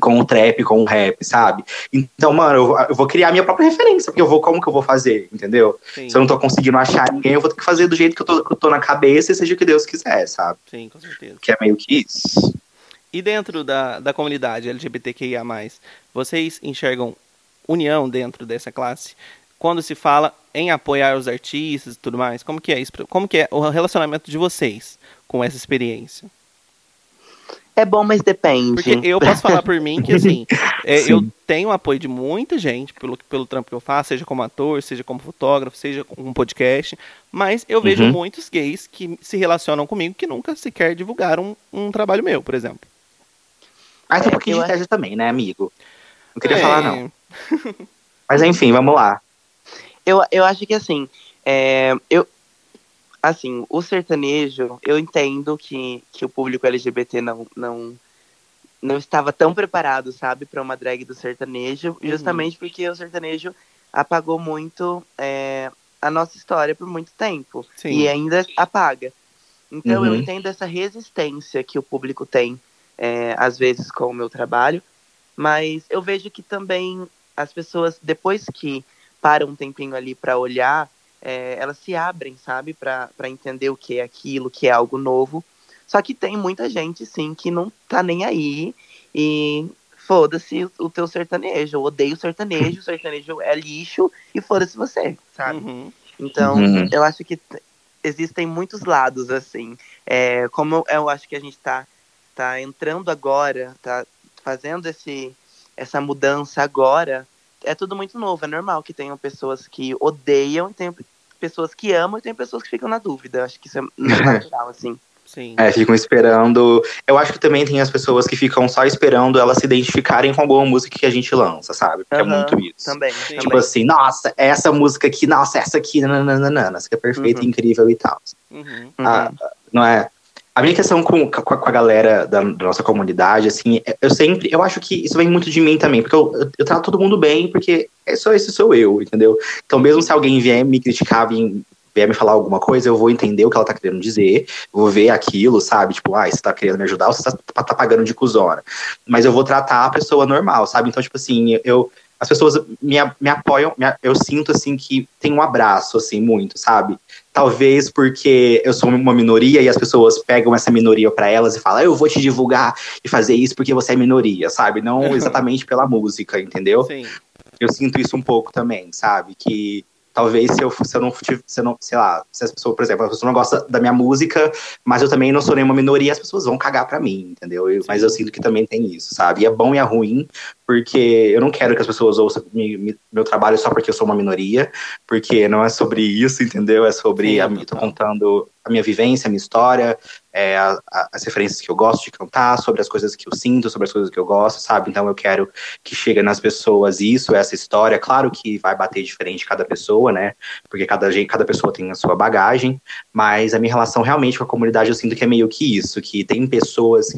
com o trap, com o rap, sabe? Então, mano, eu, eu, vou criar minha própria referência, porque eu vou, como que eu vou fazer, entendeu? Sim. Se eu não tô conseguindo achar ninguém, eu vou ter que fazer do jeito que eu tô, que eu tô na cabeça e seja o que Deus quiser, sabe? Sim, com certeza. Que é meio que isso. E dentro da, da comunidade LGBTQIA+, vocês enxergam união dentro dessa classe? Quando se fala em apoiar os artistas e tudo mais, como que é isso? Como que é o relacionamento de vocês com essa experiência? É bom, mas depende. Porque eu posso falar por mim que, assim, é, eu tenho apoio de muita gente pelo, pelo trampo que eu faço, seja como ator, seja como fotógrafo, seja com um podcast, mas eu vejo uhum. muitos gays que se relacionam comigo que nunca sequer divulgaram um, um trabalho meu, por exemplo. Mas tem um pouquinho de inveja também, né, amigo? Não queria é. falar, não. mas enfim, vamos lá. Eu, eu acho que, assim, é, eu, assim, o sertanejo, eu entendo que, que o público LGBT não, não, não estava tão preparado, sabe, para uma drag do sertanejo, uhum. justamente porque o sertanejo apagou muito é, a nossa história por muito tempo. Sim. E ainda apaga. Então uhum. eu entendo essa resistência que o público tem, é, às vezes, com o meu trabalho, mas eu vejo que também as pessoas, depois que param um tempinho ali para olhar é, elas se abrem, sabe, para entender o que é aquilo, que é algo novo. Só que tem muita gente, sim, que não tá nem aí e foda-se o teu sertanejo. Eu odeio sertanejo, o sertanejo é lixo e foda-se você, sabe? Uhum. Então, uhum. eu acho que existem muitos lados, assim. É, como eu acho que a gente tá, tá entrando agora, tá fazendo esse, essa mudança agora, é tudo muito novo. É normal que tenham pessoas que odeiam e tenham pessoas que amam e tem pessoas que ficam na dúvida. Acho que isso é natural, assim. Sim. É, ficam esperando. Eu acho que também tem as pessoas que ficam só esperando elas se identificarem com alguma música que a gente lança, sabe? Porque uhum, é muito isso. Também. Tipo também. assim, nossa, essa música aqui, nossa, essa aqui, nananana, essa que é perfeita, uhum. incrível e tal. Uhum. Ah, não é? A minha questão com, com, a, galera da, da, nossa comunidade, assim, é, eu sempre, eu acho que isso vem muito de mim também, porque eu, eu, eu trato todo mundo bem, porque é só esse sou eu, entendeu? Então, mesmo se alguém vier me criticar, vier, vier me falar alguma coisa, eu vou entender o que ela tá querendo dizer, vou ver aquilo, sabe? Tipo, ah, você tá querendo me ajudar ou você tá, tá pagando de cuzona. Mas eu vou tratar a pessoa normal, sabe? Então, tipo assim, eu as pessoas me, me apoiam, me, eu sinto assim que tem um abraço, assim, muito, sabe? Talvez porque eu sou uma minoria e as pessoas pegam essa minoria para elas e falam, eu vou te divulgar e fazer isso porque você é minoria, sabe? Não exatamente pela música, entendeu? Sim. Eu sinto isso um pouco também, sabe? Que talvez se eu, se eu não se eu não, sei lá, se as pessoas, por exemplo, a pessoa não gosta da minha música, mas eu também não sou nenhuma minoria, as pessoas vão cagar pra mim, entendeu? Eu, mas eu sinto que também tem isso, sabe? E é bom e é ruim, porque eu não quero que as pessoas ouçam me, me, meu trabalho só porque eu sou uma minoria, porque não é sobre isso, entendeu? É sobre, Sim, a, eu tô contando a minha vivência, a minha história, é, a, a, as referências que eu gosto de cantar, sobre as coisas que eu sinto, sobre as coisas que eu gosto, sabe? Então eu quero que chegue nas pessoas isso, essa história. Claro que vai bater diferente cada pessoa, né? Porque cada, cada pessoa tem a sua bagagem, mas a minha relação realmente com a comunidade eu sinto que é meio que isso, que tem pessoas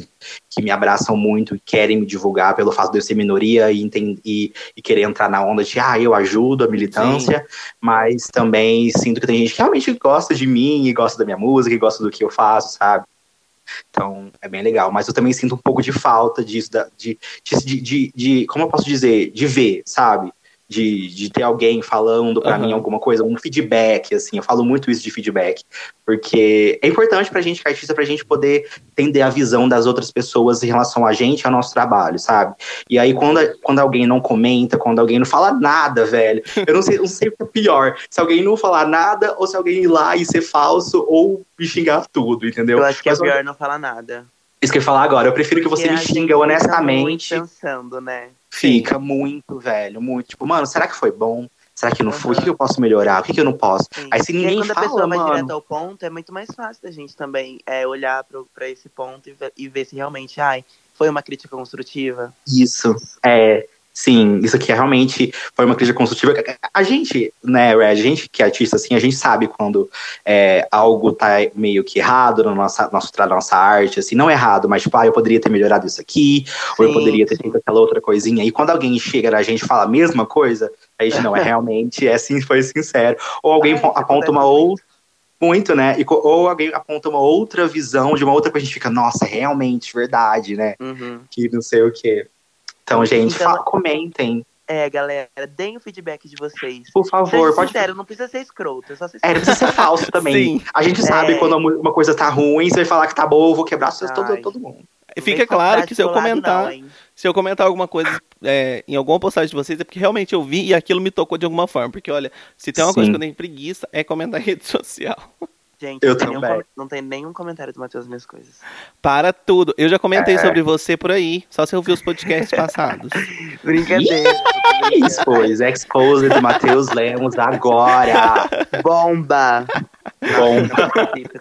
que me abraçam muito e querem me divulgar pelo fato de eu ser minoria e, e, e querer entrar na onda de, ah, eu ajudo a militância, Sim. mas também sinto que tem gente que realmente gosta de mim e gosta da minha música e gosta do que eu faço, sabe? Então, é bem legal. Mas eu também sinto um pouco de falta disso, de, de, de, de como eu posso dizer, de ver, sabe? De, de ter alguém falando para uhum. mim alguma coisa, um feedback, assim, eu falo muito isso de feedback, porque é importante pra gente, que é artista, pra gente poder entender a visão das outras pessoas em relação a gente e ao nosso trabalho, sabe? E aí, quando, quando alguém não comenta, quando alguém não fala nada, velho, eu não sei, não sei o que é pior, se alguém não falar nada, ou se alguém ir lá e ser falso, ou me xingar tudo, entendeu? Eu acho que é Mas, é pior não falar nada. Isso que eu ia falar agora, eu prefiro que você me xinga honestamente. pensando, né? Fica muito, velho, muito. Tipo, mano, será que foi bom? Será que não foi? O que eu posso melhorar? O que, eu não posso? Sim. Aí se ninguém quando fala, a pessoa mano... vai direto ao ponto, é muito mais fácil da gente também é, olhar pro, pra esse ponto e ver, e ver se realmente, ai, foi uma crítica construtiva. Isso, é... Sim, isso aqui é realmente foi uma crítica construtiva. A gente, né, Red, a gente que é artista, assim, a gente sabe quando é, algo tá meio que errado na nossa, nossa, na nossa arte, assim, não errado, mas tipo, ah, eu poderia ter melhorado isso aqui, sim, ou eu poderia ter feito aquela outra coisinha. E quando alguém chega na gente e fala a mesma coisa, a gente não é realmente, é assim, foi sincero. Ou alguém ah, aponta uma outra. Muito, né? E, ou alguém aponta uma outra visão de uma outra coisa, a gente fica, nossa, realmente, verdade, né? Uhum. Que não sei o quê. Então, gente, então, fala, comentem. É, galera, deem o feedback de vocês. Por favor, pode. Sincero, não precisa ser escroto. É, só ser é, não precisa ser falso também. Sim. A gente sabe é... quando uma coisa tá ruim, você vai falar que tá boa, eu vou quebrar vocês todo, todo mundo. Fica claro que se eu comentar, não, se eu comentar alguma coisa é, em alguma postagem de vocês, é porque realmente eu vi e aquilo me tocou de alguma forma. Porque, olha, se tem uma Sim. coisa que eu tenho preguiça, é comentar em rede social. Gente, eu não, tem não tem nenhum comentário do Matheus minhas coisas. Para tudo. Eu já comentei é. sobre você por aí. Só se eu ouvir os podcasts passados. Brincadeira. Pois, Exposed do Matheus Lemos agora. Bomba. Bomba.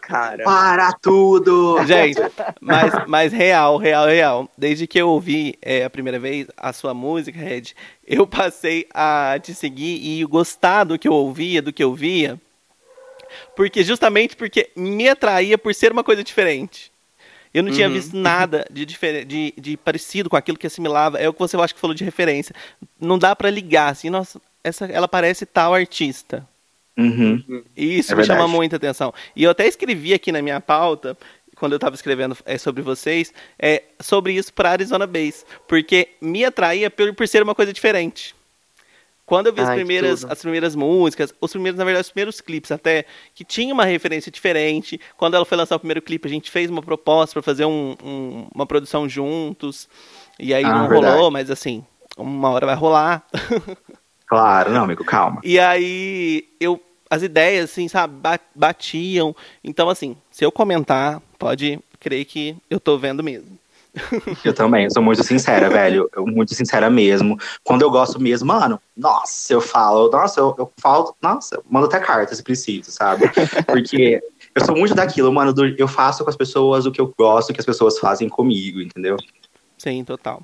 Cara. Para tudo. Gente, mas, mas real, real, real. Desde que eu ouvi é, a primeira vez a sua música, Red, eu passei a te seguir e gostar do que eu ouvia, do que eu via porque justamente porque me atraía por ser uma coisa diferente. Eu não uhum. tinha visto nada de, de, de, parecido com aquilo que assimilava. É o que você acha que falou de referência. Não dá para ligar assim, nossa, essa, ela parece tal artista. Uhum. Isso é me verdade. chama muita atenção. E eu até escrevi aqui na minha pauta, quando eu estava escrevendo é, sobre vocês, é, sobre isso para Arizona Base. Porque me atraía por, por ser uma coisa diferente. Quando eu vi as, primeiras, as primeiras músicas, os primeiros, na verdade, os primeiros clipes até, que tinha uma referência diferente. Quando ela foi lançar o primeiro clipe, a gente fez uma proposta para fazer um, um, uma produção juntos. E aí ah, não verdade. rolou, mas assim, uma hora vai rolar. Claro, não, amigo, calma. E aí eu as ideias, assim, sabe, batiam. Então, assim, se eu comentar, pode crer que eu tô vendo mesmo. Eu também, sou muito sincera, velho. Eu, muito sincera mesmo. Quando eu gosto mesmo, mano, nossa, eu falo, nossa, eu, eu falo, nossa, eu mando até carta se preciso, sabe? Porque eu sou muito daquilo, mano, do, eu faço com as pessoas o que eu gosto que as pessoas fazem comigo, entendeu? Sim, total.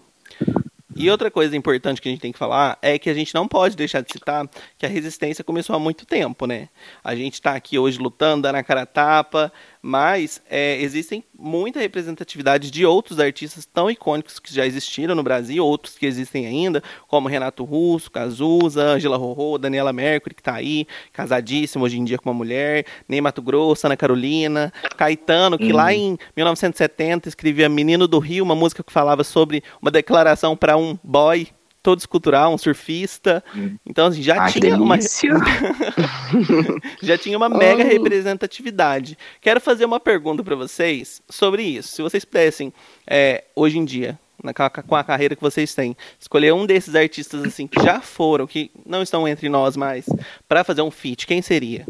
E outra coisa importante que a gente tem que falar é que a gente não pode deixar de citar que a resistência começou há muito tempo, né? A gente está aqui hoje lutando, dando a cara a tapa, mas é, existem muita representatividade de outros artistas tão icônicos que já existiram no Brasil, outros que existem ainda, como Renato Russo, Cazuza, Angela Rorô, Daniela Mercury, que está aí, casadíssima hoje em dia com uma mulher, Ney Mato Grosso, Ana Carolina, Caetano, que lá em 1970 escrevia Menino do Rio, uma música que falava sobre uma declaração para um boy todo escultural, um surfista. Hum. Então, assim, já tinha uma já tinha uma mega oh. representatividade. Quero fazer uma pergunta para vocês sobre isso. Se vocês pudessem, é, hoje em dia, na, com a carreira que vocês têm, escolher um desses artistas assim que já foram, que não estão entre nós mais, para fazer um feat, quem seria?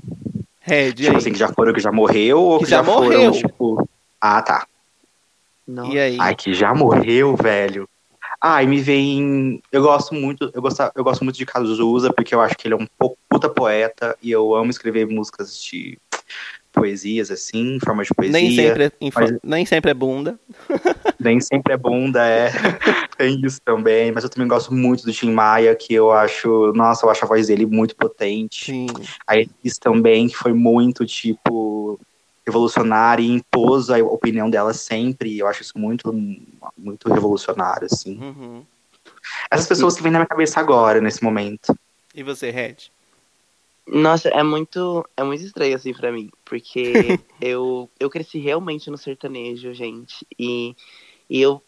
Red, tipo aí. assim, que já foram, que já morreu, ou que, que já, já morreu. foram, tipo... Ah, tá. Não. E aí? Ai, que já morreu, velho. Ah, e me vem. Eu gosto muito, eu gosto, eu gosto muito de Cazuza, porque eu acho que ele é um puta poeta e eu amo escrever músicas de poesias, assim, em forma de poesia. Nem sempre é, mas... nem sempre é bunda. Nem sempre é bunda, é. Tem isso também. Mas eu também gosto muito do Tim Maia, que eu acho. Nossa, eu acho a voz dele muito potente. Sim. Aí isso também, que foi muito, tipo revolucionária e impôs a opinião dela sempre. Eu acho isso muito, muito revolucionário, assim. Uhum. Essas pessoas que vêm na minha cabeça agora, nesse momento. E você, Red? Nossa, é muito, é muito estranho assim pra mim, porque eu, eu cresci realmente no sertanejo, gente, e, e eu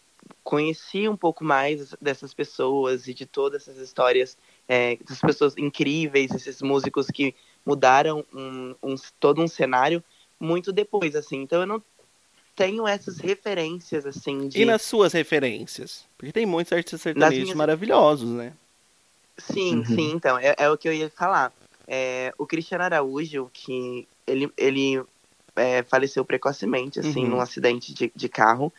conheci um pouco mais dessas pessoas e de todas essas histórias, é, dessas pessoas incríveis, esses músicos que mudaram um, um, todo um cenário muito depois, assim. Então eu não tenho essas referências, assim, de... E nas suas referências? Porque tem muitos artistas sertanejos minhas- maravilhosos, né? Sim, Uhum. sim, então, é, é o que eu ia falar. É, o Cristiano Araújo, que ele, ele é, faleceu precocemente, assim, Uhum. num acidente de, de carro.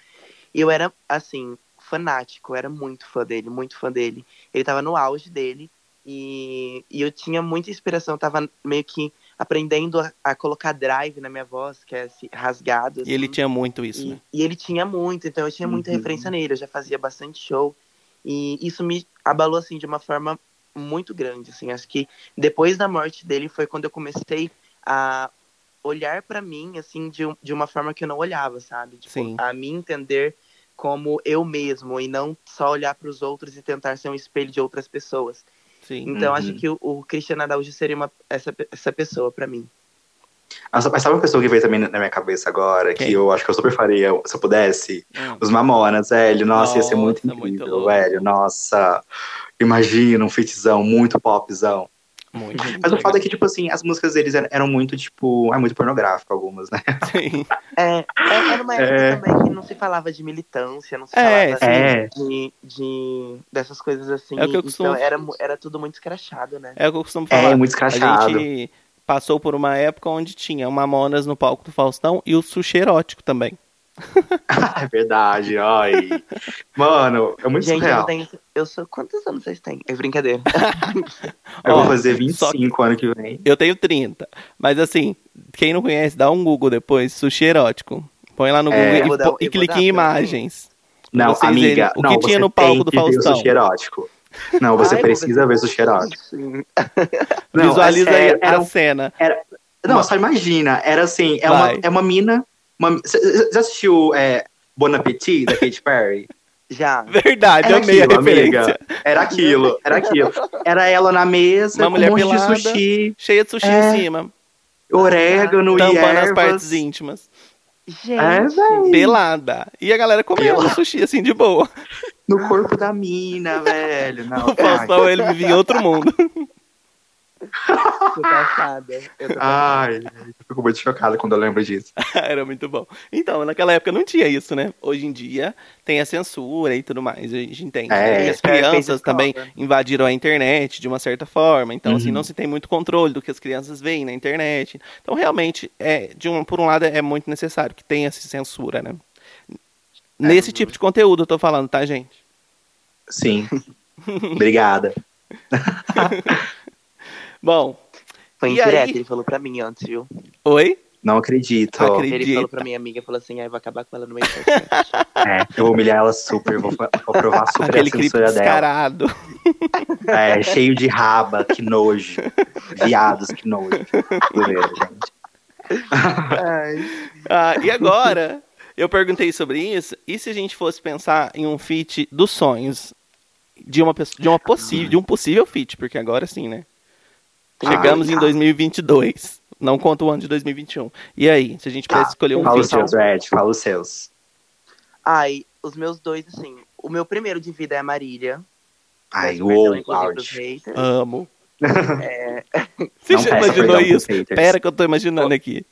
E eu era, assim, fanático, eu era muito fã dele, muito fã dele. Ele tava no auge dele e, e eu tinha muita inspiração, tava meio que aprendendo a, a colocar drive na minha voz, que é assim, rasgado. E ele assim. tinha muito isso, E, né? e ele tinha muito, então eu tinha muita Uhum. referência nele, eu já fazia bastante show. E isso me abalou, assim, de uma forma muito grande, assim. Acho que depois da morte dele foi quando eu comecei a olhar pra mim, assim, de, um- de uma forma que eu não olhava, sabe? Tipo, Sim. a me entender como eu mesmo e não só olhar para os outros e tentar ser um espelho de outras pessoas. Sim. Então Uhum. acho que o, o Cristiano Araújo seria uma, essa, essa pessoa pra mim. Mas mas sabe uma pessoa que veio também na minha cabeça agora, Quem? que eu acho que eu super faria se eu pudesse? Hum. Os Mamonas, velho. Nossa, ia ser muito Nossa, muito incrível, louco. velho. Nossa, imagina um fitzão muito popzão. Muito. Mas o fato é que, tipo assim, as músicas deles eram, eram muito, tipo, é muito pornográfico algumas, né? Sim. É, é- era uma época É. também que não se falava de militância, não se É, falava é. de, de dessas coisas assim. É o que eu costumo- Então era, era tudo muito escrachado, né? É o que eu costumo falar. É, muito A escrachado. gente passou por uma época onde tinha o Mamonas no palco do Faustão e o sushi erótico também. é verdade, ai. Mano, é muito Gente, eu, surreal. não tenho, eu sou. Quantos anos vocês têm? É brincadeira. Eu Ó, vou fazer só 25 ano que vem. Eu tenho 30. Mas assim, quem não conhece, dá um Google depois, sushi erótico. Põe lá no É. Google Eu e, dar- eu e clique dar em imagens. Não, vocês amiga, verem o não, que tinha no palco do que Faustão. sushi erótico. Não, você Ai, precisa ver sushi erótico. Visualiza é aí era a cena. Não, só imagina. Era assim, é, uma, é uma mina. Uma, você já assistiu é, Bon Appetit, da Katy Perry? Já. Verdade, Era amei a aquilo, referência. amiga. Era aquilo, era aquilo. Era ela na mesa, Uma com mulher um monte pelada. de sushi, Cheia de sushi É. em cima, orégano e tampando as ervas. partes íntimas. Gente. É. Pelada. E a galera comendo Pelada. sushi assim de boa. No corpo da mina, velho. Não, O Faustão, ele vivia em outro mundo. Tô passada. Eu tô passada. Ai, eu fico muito chocada quando eu lembro disso. Era muito bom. Então, naquela época não tinha isso, né? Hoje em dia tem a censura e tudo mais, a gente entende. É. E as É, crianças escola. também invadiram a internet de uma certa forma. Então, assim, Uhum. não se tem muito controle do que as crianças veem na internet. Então, realmente, é, de um, por um lado, é muito necessário que tenha essa censura, né? Nesse tipo de conteúdo eu tô falando, tá, gente? Sim. Obrigada. Bom, Foi indireto, aí? ele falou pra mim antes, viu? oi? Não acredito. Acredito. Ele falou pra minha amiga, falou assim, ai, vou acabar com ela no meio do podcast. É, eu vou humilhar ela super, vou, vou provar super Aquele a censura dela. descarado. É, cheio de raba, que nojo. Viados, que nojo. Ah, e agora, eu perguntei sobre isso, e se a gente fosse pensar em um feat dos sonhos? De uma, pessoa- de uma possível, de um possível feat, porque agora sim, né? Chegamos Ai, em 2022. Não conta o ano de 2021. E aí, se a gente Tá, pudesse escolher um Fala os feat? seus, Red, fala os seus. Ai, os meus dois, assim, o meu primeiro de vida é a Marília. Ai, uou. Amo. É, Você Não já imaginou isso? Pera que eu tô imaginando aqui.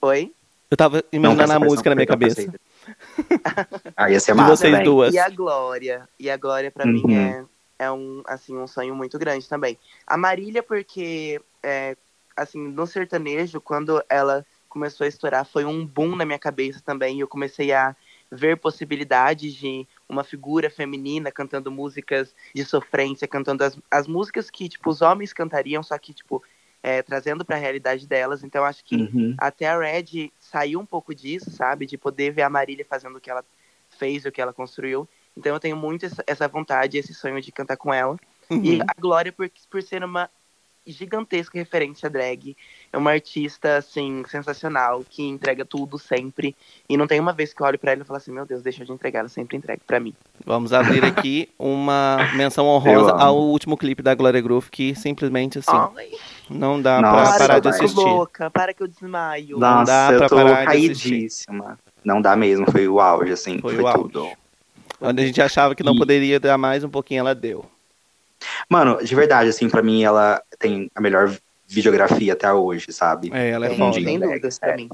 Oi? Eu tava imaginando a música na minha cabeça. Ah, ia ser De massa, vocês velho. duas. E a Glória. E a Glória, pra Uhum. mim, é, é um, assim, um sonho muito grande também. A Marília, porque, é, assim, no sertanejo, quando ela começou a estourar, foi um boom na minha cabeça também. Eu comecei a ver possibilidades de uma figura feminina cantando músicas de sofrência, cantando as, as músicas que, tipo, os homens cantariam, só que, tipo, é, trazendo pra realidade delas. Então, acho que Uhum. até a Red saiu um pouco disso, sabe? De poder ver a Marília fazendo o que ela fez, o que ela construiu. Então eu tenho muito essa, essa vontade, esse sonho de cantar com ela. E Uhum. a Glória por, por ser uma gigantesca referência drag. É uma artista, assim, sensacional, que entrega tudo sempre. E não tem uma vez que eu olho pra ela e falo assim, meu Deus, deixa de entregar, ela sempre entrega pra mim. Vamos abrir aqui uma menção honrosa ao último clipe da Gloria Groove, que simplesmente, assim, Ai, não dá Nossa, pra parar de assistir. louca, para que eu desmaio. Não Nossa, dá pra eu tô parar de assistir. caidíssima. Não dá mesmo, foi o auge, assim. Foi Foi, o auge. Onde a gente achava que não E- poderia dar mais um pouquinho, ela deu. Mano, de verdade, assim, pra mim ela tem a melhor videografia até hoje, sabe? É, ela é Sem- foda. Sem dúvidas pra é. mim.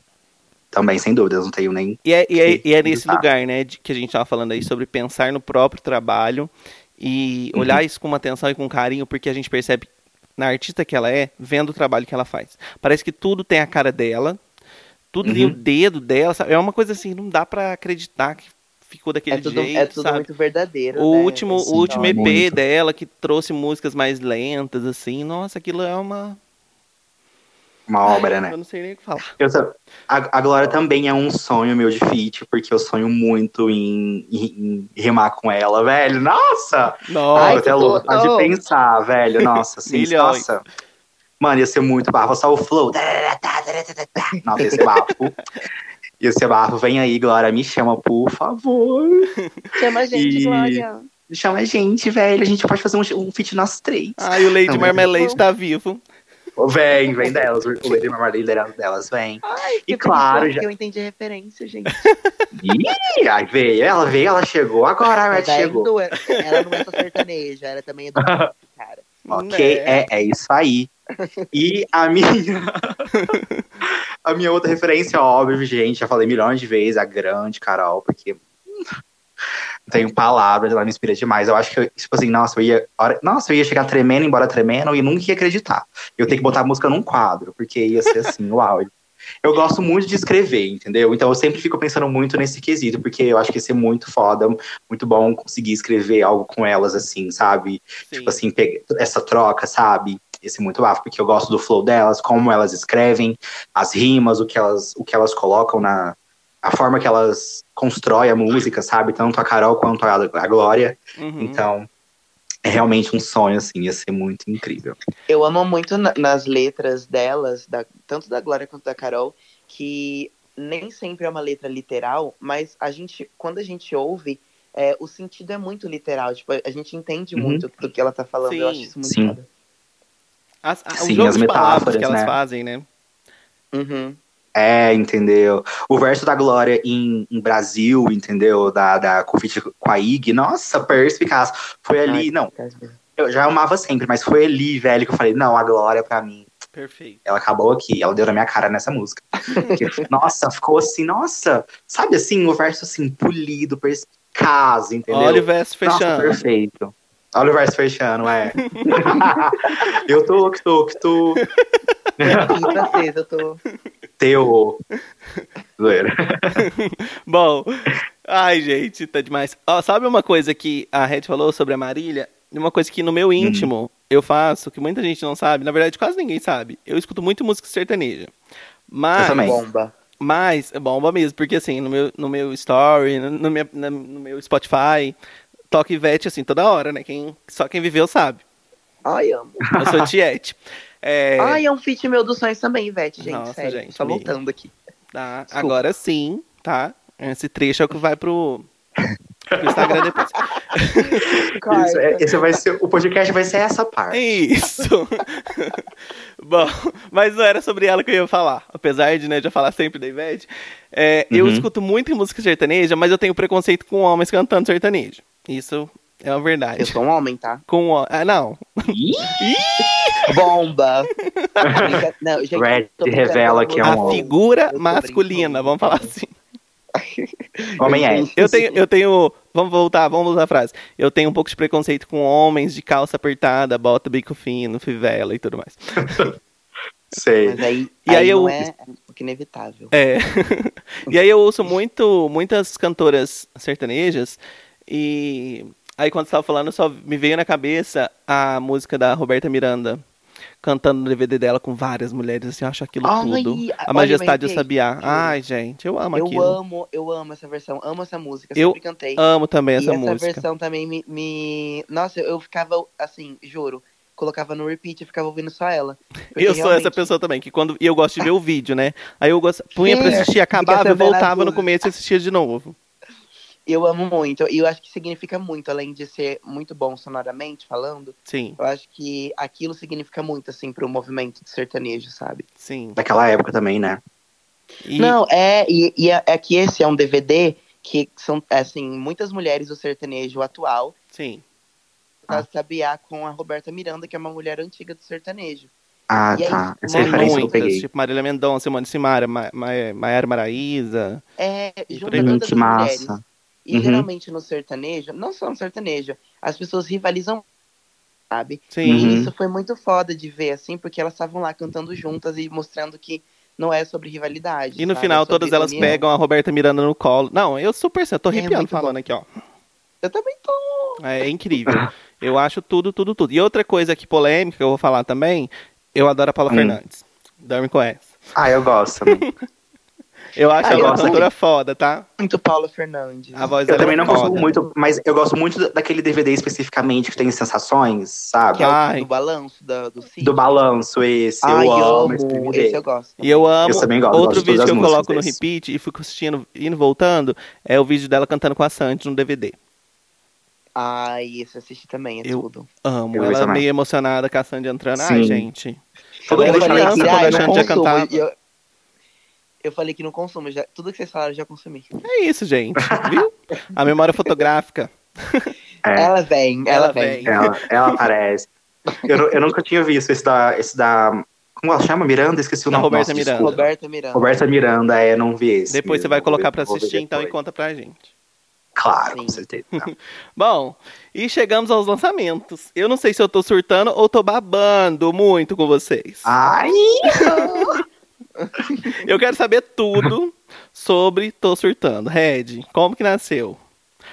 Também, sem dúvidas, não tenho nem. E é, e é, e é nesse lugar, né, de- que a gente tava falando aí sobre pensar no próprio trabalho e Uhum. olhar isso com uma atenção e com carinho, porque a gente percebe na artista que ela é, vendo o trabalho que ela faz. Parece que tudo tem a cara dela, tudo tem o Uhum. dedo dela, sabe? É uma coisa assim, não dá pra acreditar que ficou daquele É tudo, jeito, é tudo sabe? muito verdadeiro. O né? último, Sim, o último EP muito. dela, que trouxe músicas mais lentas, assim, nossa, aquilo é uma. Uma obra, né? Eu não sei nem o que falar. Só- a, a Glória também é um sonho meu de feat, porque eu sonho muito em, em- em rimar com ela, velho. Nossa! Nossa, Ai, Tô até louco tudo. de pensar, velho. Nossa, assim, nossa. Mano, ia ser muito bafo. Só o flow. Nossa, ia ser bafo. Ia ser bafo. Vem aí, Glória, me chama, por favor. Chama a gente, E- Glória. Chama a gente, velho. A gente pode fazer um, um feat nós três. Ai, o Lady Não, Marmalade tá vivo. Vem, vem delas. O Lady Marmalade era delas, vem. Ai, E que claro, já- que eu entendi a referência, gente. Ih, aí veio, ela veio, ela chegou, agora a Mas Red aí chegou. é- ela não é só sertaneja, ela também é do cara. Ok, Né? é, é isso aí. E a minha. a minha outra referência, óbvio, gente, já falei milhões de vezes, a grande Carol, porque. Não tenho palavras, ela me inspira demais. Eu acho que, eu, tipo assim, nossa, eu ia. Nossa, eu ia chegar tremendo, embora tremendo, e nunca ia acreditar. Eu tenho que botar a música num quadro, porque ia ser assim, uau. Eu gosto muito de escrever, entendeu? Então eu sempre fico pensando muito nesse quesito, porque eu acho que ia ser muito foda, muito bom conseguir escrever algo com elas, assim, sabe? Sim. Tipo assim, essa troca, sabe? Esse muito bafo, porque eu gosto do flow delas, como elas escrevem, as rimas, o que elas, o que elas colocam na. A forma que elas constroem a música, sabe? Tanto a Carol quanto a, a Glória. Uhum. Então, é realmente um sonho, assim, ia ser muito incrível. Eu amo muito na- nas letras delas, da- tanto da Glória quanto da Carol, que nem sempre é uma letra literal, mas a gente, quando a gente ouve, é, o sentido é muito literal. Tipo, a gente entende Uhum. muito do que ela tá falando. Eu Sim. acho isso muito Sim. As, a- Sim, o jogo as metáforas, que elas né? fazem, né? Uhum. É, entendeu? O verso da Glória em, em Brasil, entendeu? Da, da com, feat com a Ig, nossa, perspicaz. Foi ali, Ai, não, eu já amava sempre, mas foi ali, velho, que eu falei, não, a Glória pra mim. Perfeito. Ela acabou aqui, ela deu na minha cara nessa música. Nossa, ficou assim, nossa, sabe assim, o verso assim, polido, perspicaz, entendeu? Olha o verso Nossa, fechando. perfeito. Olha o verso fechando, é. eu tô, que tô, que tô. Em francês, eu tô. Teu. Zoeira. Bom, ai, gente, tá demais. Ó, sabe uma coisa que a Red falou sobre a Marília? Uma coisa que no meu íntimo eu faço, que muita gente não sabe, na verdade quase ninguém sabe. Eu escuto muito música sertaneja. Mas, Eu também. Bomba. mas é bomba mesmo, porque assim, no meu, no meu story, no, no, minha- no meu Spotify, toca Ivete assim toda hora, né? Quem, só quem viveu sabe. Ai, amo. Eu sou Tiete. É, Ai, é um feat meu dos sonhos também, Ivete, gente. Nossa, sério. gente, Só me- voltando aqui. tá, Desculpa. agora sim, tá? Esse trecho é o que vai pro, pro Instagram depois. Isso, é- esse vai ser, o podcast vai ser essa parte. Isso. Bom, mas não era sobre ela que eu ia falar. Apesar de né, já falar sempre da Ivete. É, Eu Uhum. escuto muito música sertaneja, mas eu tenho preconceito com homens cantando sertanejo. Isso é uma Eu verdade. sou um homem, tá? Com o... Ah, não. Bomba! Não, gente, Red revela que é A um homem. figura Eu masculina, brincando. vamos falar assim. Homem é. Eu tenho, eu tenho. Vamos voltar, vamos usar a frase. Eu tenho um pouco de preconceito com homens de calça apertada, bota bico fino, fivela e tudo mais. Sei. Mas aí, E aí eu- não é, é um pouco inevitável. É. e aí eu ouço muito, muitas cantoras sertanejas e aí quando você tava falando só me veio na cabeça a música da Roberta Miranda cantando no DVD dela com várias mulheres, assim, eu acho aquilo Ai, tudo. A Majestade do eu Sabiá. Ai, gente, eu amo eu aquilo. amo, eu amo essa versão, amo essa música, Eu sempre cantei. Amo também essa essa música. versão também me, me- Nossa, eu ficava assim, juro. colocava no repeat e ficava ouvindo só ela. Eu sou essa pessoa também, que quando. E eu gosto de ver o vídeo, né? Aí eu gosto, punha pra assistir, acabava, eu voltava no começo e assistia de novo. Eu amo muito. E eu acho que significa muito, além de ser muito bom sonoramente falando, Sim, eu acho que aquilo significa muito, assim, pro movimento de sertanejo, sabe? sim. Daquela época também, né? E, Não, é, e, e é, é que esse é um DVD que são, assim, muitas mulheres do sertanejo atual Sim. Ah. pra sabiar com a Roberta Miranda, que é uma mulher antiga do sertanejo. Ah, E aí, tá. Essa Tem referência eu muitas, peguei. tipo Marília Mendonça, Simone Simara, Ma Ma Maiara Maraíza. É, junta aí Hum, todas que as massa. mulheres. E Uhum. geralmente no sertanejo, não só no sertanejo, as pessoas rivalizam, sabe? Sim. Uhum. E isso foi muito foda de ver, assim, porque elas estavam lá cantando juntas e mostrando que não é sobre rivalidade. E no sabe? final É todas elas união. pegam a Roberta Miranda no colo. Não, eu super, eu tô É arrepiando muito falando bom. aqui, ó. Eu também tô. É incrível. Eu acho tudo, tudo, tudo. E outra coisa aqui polêmica que eu vou falar também, eu adoro a Paula Hum. Fernandes. Dorme com essa. Ah, eu gosto também. Eu acho Ah, uma gosto cantora foda, tá? Muito Paula Fernandes. A voz Eu dela também é não foda. consumo muito, mas eu gosto muito daquele DVD especificamente que tem sensações, sabe? Que é o Ai. do balanço da, do Cid. Do balanço esse. Ai, eu eu amo esse amo. DVD. Esse eu gosto. E eu amo. Eu também gosto, Outro gosto de vídeo que eu coloco no desse. repeat e fico assistindo, indo e voltando, é o vídeo dela cantando com a Sandy no DVD. Ai, esse eu assisti também, é Eu- tudo. Amo. Eu ela também. meio emocionada com a Sandy entrando. Ai, Sim. gente. Todo Eu mundo era falei criança que, quando a Sandy cantava. e Eu, eu falei que não consumo. Já, tudo que vocês falaram eu já consumi. É isso, gente. Viu? A memória fotográfica. É. Ela vem, ela, Ela vem. vem. ela, ela aparece. Eu, eu nunca tinha visto esse da, esse da. Como ela chama? Miranda? Esqueci o Da nome. Roberta Nossa, Miranda. desculpa. Roberta Miranda. Roberta Miranda, é, não vi esse. Depois você Eu vai colocar ver assistir, então, e conta pra gente. Claro, com Sim. certeza. Bom, e chegamos aos lançamentos. Eu não sei se eu tô surtando ou tô babando muito com vocês. Ai! Eu quero saber tudo sobre Tô Surtando. Red, como que nasceu?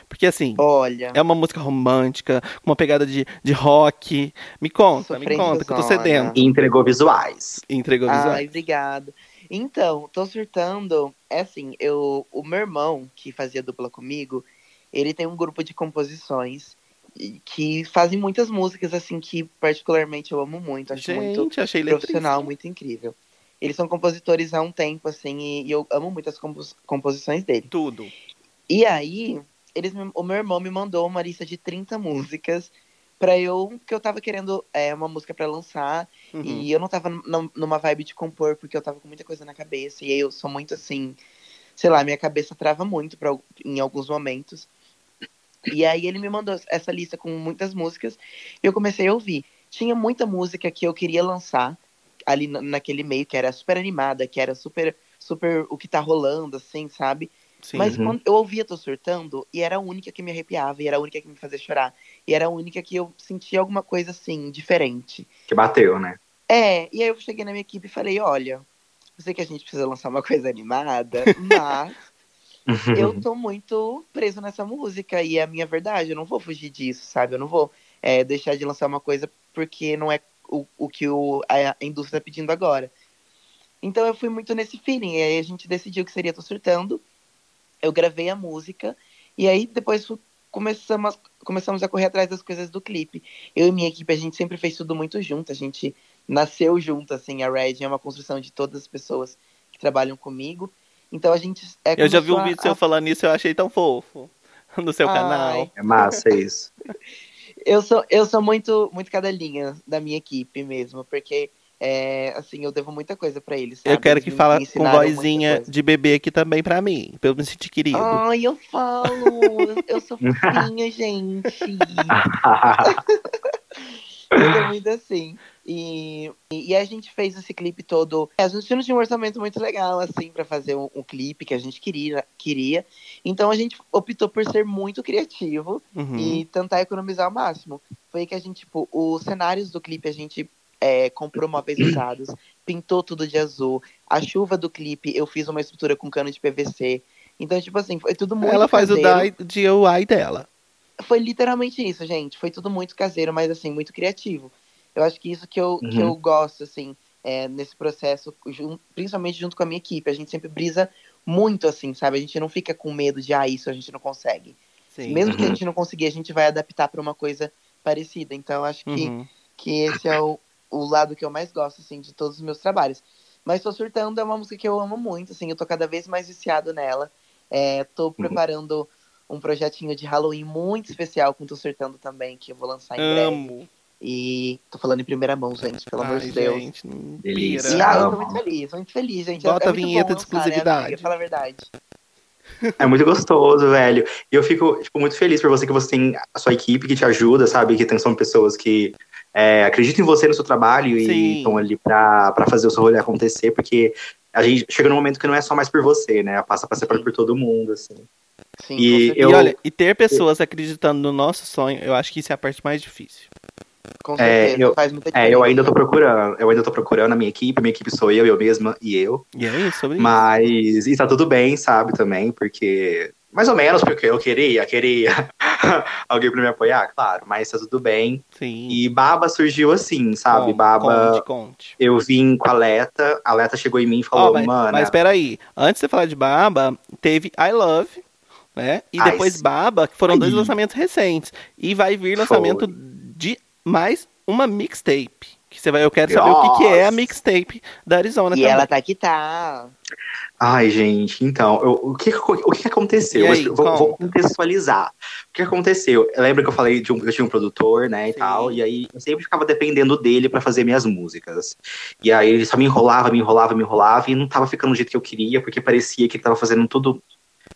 Porque assim, Olha, é uma música romântica, com uma pegada de, de rock. Me conta, me conta, que eu tô sedento. E entregou visuais. Entregou visual. ai, obrigado. Então, tô surtando. É assim, eu, o meu irmão, que fazia dupla comigo, ele tem um grupo de composições que fazem muitas músicas, assim, que particularmente eu amo muito. Acho muito Gente, achei profissional, letríssimo. muito incrível. Eles são compositores há um tempo, assim, e, e eu amo muito as compos- composições dele. Tudo. E aí, eles me- o meu irmão me mandou uma lista de 30 músicas pra eu. que eu tava querendo é, uma música pra lançar. Uhum. E eu não tava num- numa vibe de compor, porque eu tava com muita coisa na cabeça. E aí eu sou muito assim. Sei lá, minha cabeça trava muito pra, em alguns momentos. E aí ele me mandou essa lista com muitas músicas. E eu comecei a ouvir. Tinha muita música que eu queria lançar ali na- naquele meio, que era super animada, que era super, super o que tá rolando, assim, sabe? Sim. Mas Uhum. quando eu ouvia Tô Surtando, e era a única que me arrepiava, e era a única que me fazia chorar. E era a única que eu sentia alguma coisa assim, diferente. Que bateu, né? É, e aí eu cheguei na minha equipe e falei, olha, eu sei que a gente precisa lançar uma coisa animada, mas eu tô muito preso nessa música, e é a minha verdade, eu não vou fugir disso, sabe? Eu não vou é, deixar de lançar uma coisa porque não é o, o que o, a, indústria tá pedindo agora. Então eu fui muito nesse feeling, e aí a gente decidiu que seria Tô Surtando, eu gravei a música, e aí depois começamos, a- começamos a correr atrás das coisas do clipe. Eu e minha equipe, a gente sempre fez tudo muito junto, a gente nasceu junto, assim, a Red é uma construção de todas as pessoas que trabalham comigo. Então a gente. É, Eu já vi um começou a- vídeo seu a- falando isso, eu achei tão fofo. No seu Ai. canal. É massa isso. Eu sou, eu sou muito, muito cadelinha da minha equipe mesmo, porque é, assim, eu devo muita coisa pra eles. Eu sabe? quero Eles que fala com vozinha de bebê aqui também pra mim, pra eu me sentir querido. Ai, eu falo, eu sou fofinha, gente. Eu sou muito assim. E, e a gente fez esse clipe todo. A gente não tinha um orçamento muito legal, assim, pra fazer um, um clipe que a gente queria, queria. Então a gente optou por ser muito criativo Uhum. e tentar economizar ao máximo. Foi que a gente, tipo, os cenários do clipe a gente é, comprou móveis usados, pintou tudo de azul. A chuva do clipe eu fiz uma estrutura com cano de PVC. Então, tipo assim, foi tudo muito Ela faz o caseiro. DI DIY dela. Foi literalmente isso, gente. Foi tudo muito caseiro, mas assim, muito criativo. Eu acho que isso que eu, que Uhum. eu gosto, assim, é, nesse processo, principalmente junto com a minha equipe. A gente sempre brisa muito, assim, sabe? A gente não fica com medo de, ah, isso a gente não consegue. Sim. Mesmo que a Uhum. gente não conseguir, a gente vai adaptar para uma coisa parecida. Então, eu acho que Uhum. que esse é o, o lado que eu mais gosto, assim, de todos os meus trabalhos. Mas Tô Surtando é uma música que eu amo muito, assim, eu tô cada vez mais viciado nela. É, tô preparando um projetinho de Halloween muito especial com Tô Surtando também, que eu vou lançar em breve. E tô falando em primeira mão, gente, pelo amor de Deus. gente, Delícia. E pira. ah, eu tô muito feliz, tô muito feliz, gente. Bota é a vinheta de né, exclusividade. amiga? Fala a verdade. É muito gostoso, velho. E eu fico, tipo, muito feliz por você que você tem a sua equipe que te ajuda, sabe? Que tem, são pessoas que é, acreditam em você, no seu trabalho Sim. e estão ali pra, pra fazer o seu rolê acontecer, porque a gente chega num momento que não é só mais por você, né? Passa pra ser por todo mundo, assim. Sim, E eu- E olha, e ter pessoas acreditando no nosso sonho, eu acho que isso é a parte mais difícil. Com É, certeza, eu- faz muita É, diferença. eu ainda tô procurando, eu ainda tô procurando a minha equipe, minha equipe sou eu, eu mesma e eu. E é isso, sobre isso. Mas, e tá tudo bem, sabe, também, porque. Mais ou menos, porque eu queria, queria alguém pra me apoiar, claro, mas tá tudo bem. Sim. E Baba surgiu assim, sabe? Conte, Baba, Conte, conte. eu vim com a Leta, a Leta chegou em mim e falou, mas, mano. mas peraí, antes de você falar de Baba, teve I Love, né? E Ai, depois sim. Baba, que foram dois lançamentos recentes. E vai vir lançamento de mais uma mixtape. Que você vai, eu quero saber o que, que é a Nossa. mixtape da Arizona E também. ela tá que tá. Ai, gente, então, eu- o, que, o que aconteceu? Aí, Eu vou, vou contextualizar. O que aconteceu? Eu lembro que eu falei de um, eu tinha um produtor, né, e Sim. tal, e aí eu sempre ficava dependendo dele pra fazer minhas músicas. E aí ele só me enrolava, me enrolava, me enrolava, e não tava ficando do jeito que eu queria, porque parecia que ele tava fazendo tudo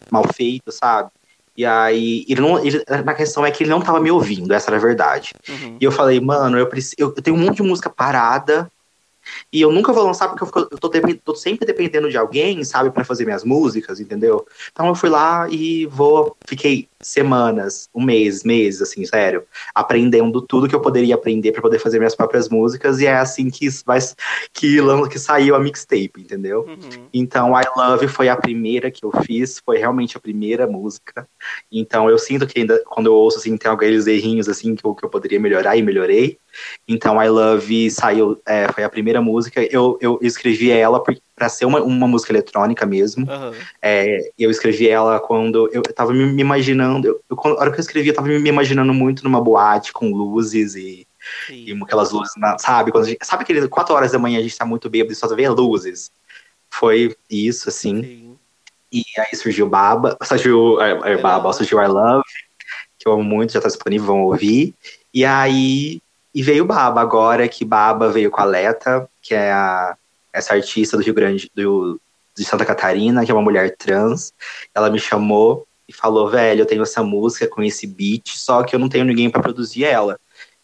mal feito, sabe? E aí, ele não, ele, na questão é que ele não tava me ouvindo, essa era a verdade. Uhum. E eu falei, mano, eu, preciso, eu, eu tenho um monte de música parada. E eu nunca vou lançar porque eu, fico- eu tô, tô sempre dependendo de alguém, sabe, pra fazer minhas músicas, entendeu? Então eu fui lá e vou. Fiquei semanas, um mês, meses, assim, sério, aprendendo tudo que eu poderia aprender pra poder fazer minhas próprias músicas. E é assim que, vai, que, que saiu a mixtape, entendeu? Uhum. Então, I Love foi a primeira que eu fiz, foi realmente a primeira música. Então, eu sinto que ainda, quando eu ouço, assim, tem aqueles errinhos, assim, que eu, que eu poderia melhorar e melhorei. Então, I Love saiu, é, foi a primeira música. Eu, eu escrevi ela por- pra ser uma, uma música eletrônica mesmo. Aham. É, eu escrevi ela quando eu tava me, imaginando. Eu, a hora que eu escrevi, eu tava me imaginando muito numa boate com luzes e, e aquelas luzes, na- sabe? Quando a gente, sabe aquele 4 horas da manhã a gente tá muito bêbado e só vê luzes? Foi isso, assim. Sim. E aí surgiu Baba, surgiu é, é, Baba, surgiu I Love, que eu amo muito, já tá disponível, vão ouvir. E aí e veio Baba agora, que Baba veio com a Leta, que é a, essa artista do Rio Grande, do, de Santa Catarina, que é uma mulher trans. Ela me chamou e falou, velho, eu tenho essa música com esse beat, só que eu não tenho ninguém pra produzir ela.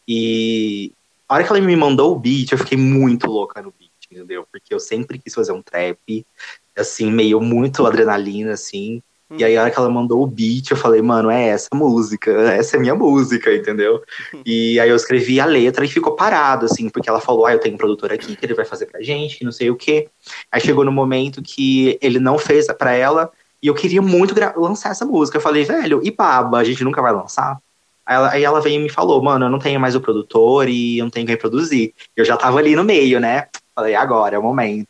E a hora que ela me mandou o beat, eu fiquei muito louca no beat, entendeu? Porque eu sempre quis fazer um trap, assim, meio muito adrenalina, assim. E aí, a hora que ela mandou o beat, eu falei, mano, é essa música, essa é minha música, entendeu? E aí eu escrevi a letra e ficou parado, assim, porque ela falou, ah, eu tenho um produtor aqui que ele vai fazer pra gente, que não sei o quê. Aí chegou no momento que ele não fez pra ela, e eu queria muito lançar essa música. Eu falei, velho, e Baba, a gente nunca vai lançar? Aí ela, aí ela veio e me falou, mano, eu não tenho mais o produtor e eu não tenho quem produzir. Eu já tava ali no meio, né? Falei, agora é o momento.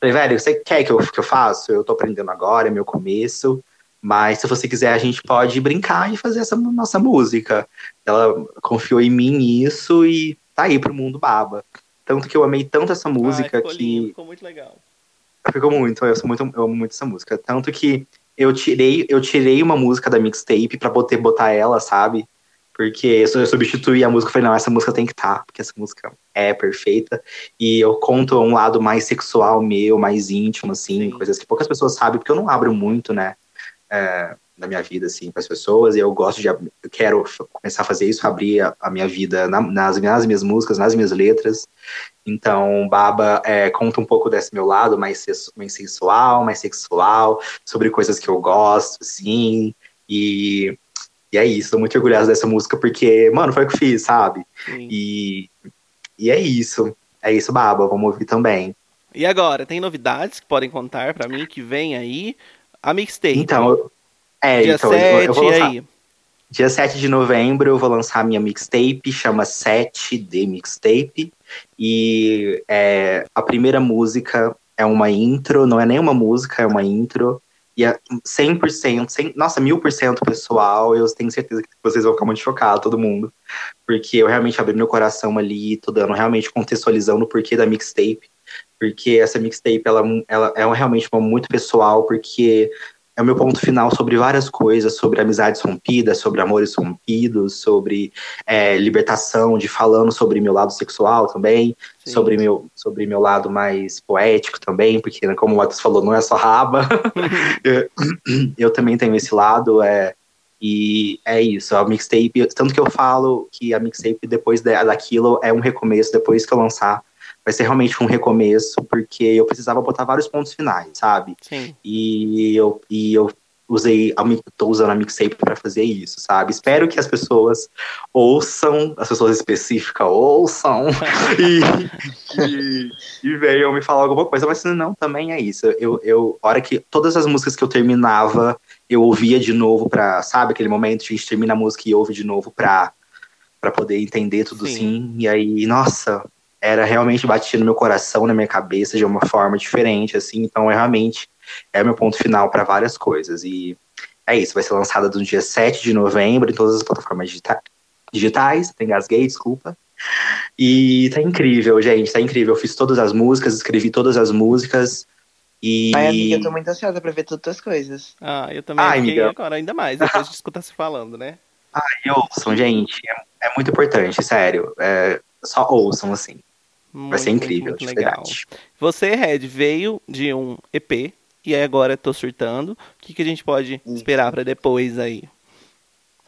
Falei, velho, você quer que eu, que eu faça? Eu tô aprendendo agora, é meu começo. Mas se você quiser, a gente pode brincar e fazer essa nossa música. Ela confiou em mim nisso e tá aí pro mundo baba. Tanto que eu amei tanto essa música ficou que. lindo, ficou muito legal. Ficou muito, eu, sou muito, eu amo muito essa música. Tanto que eu tirei, eu tirei uma música da mixtape pra poder botar ela, sabe? Porque eu substituí a música, falei, não, essa música tem que estar, porque essa música é perfeita. E eu conto um lado mais sexual meu, mais íntimo, assim, Sim. coisas que poucas pessoas sabem, porque eu não abro muito, né? É, na minha vida, assim, para as pessoas, e eu gosto de, eu quero começar a fazer isso, abrir a, a minha vida na- nas, nas minhas músicas, nas minhas letras. Então, Baba é, conta um pouco desse meu lado mais, mais sensual, mais sexual, sobre coisas que eu gosto, assim, e, e é isso, tô muito orgulhosa dessa música, porque, mano, foi o que eu fiz, sabe? Sim. E, e é isso, é isso, Baba, vamos ouvir também. E agora, tem novidades que podem contar pra mim que vem aí? A mixtape. Então, eu- é, dia então, eu- 7, eu vou lançar. aí? Dia 7 de novembro eu vou lançar a minha mixtape, chama 7D Mixtape. E é, a primeira música é uma intro, não é nem uma música, é uma intro. E é 100%, 100 nossa, mil por cento pessoal, eu tenho certeza que vocês vão ficar muito chocados, todo mundo. Porque eu realmente abri meu coração ali, tô dando realmente contextualizando o porquê da mixtape. Porque essa mixtape, ela, ela é realmente uma muito pessoal, porque é o meu ponto final sobre várias coisas, sobre amizades rompidas, sobre amores rompidos, sobre é, libertação, de falando sobre meu lado sexual também, Sim. sobre meu, sobre meu lado mais poético também, porque né, como o Matheus falou, não é só raba. eu, eu, também tenho esse lado, é, e é isso, a mixtape, tanto que eu falo que a mixtape depois daquilo é um recomeço, depois que eu lançar, vai ser realmente um recomeço, porque eu precisava botar vários pontos finais, sabe? Sim. E eu, e eu usei, tô usando a mixtape para fazer isso, sabe? Espero que as pessoas ouçam, as pessoas específicas ouçam e, e, e, venham me falar alguma coisa, mas se não, também é isso. Eu, eu, hora que todas as músicas que eu terminava, eu ouvia de novo pra, sabe, aquele momento que a gente termina a música e ouve de novo pra, pra poder entender tudo Sim. assim, e aí, nossa, era realmente batia no meu coração, na minha cabeça de uma forma diferente, assim. Então, é realmente é meu ponto final para várias coisas. E é isso, vai ser lançada no dia 7 de novembro em todas as plataformas digita digitais. Tem gasguei, desculpa. E tá incrível, gente, tá incrível. Eu fiz todas as músicas, escrevi todas as músicas. E... Ai, amiga, eu tô muito ansiosa pra ver todas as coisas. Ah, eu também Ai, amiga. agora, ainda mais, depois de escutar se falando, né? Ai, ouçam, gente. É, é muito importante, sério. É, só ouçam, assim. Muito, Vai ser incrível, muito, muito legal. Você, Red, veio de um EP e agora tô surtando. O que, que a gente pode esperar para depois aí?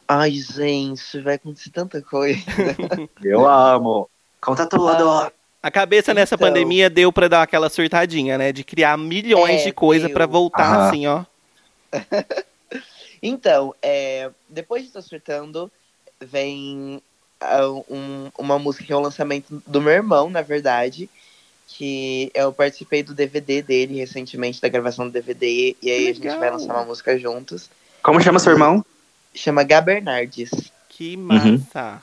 Ai, gente, vai acontecer tanta coisa. Eu amo. Conta tudo. Ah, a cabeça então... nessa pandemia deu para dar aquela surtadinha, né? De criar milhões é, de coisas para voltar Aham. assim, ó. então, é, depois de Tô Surtando, vem um, uma música que é o um lançamento do meu irmão, na verdade. Que eu participei do DVD dele recentemente, da gravação do DVD. E aí a gente vai lançar uma música juntos. Como chama seu irmão? Chama Gabernardes. Que massa! Uhum.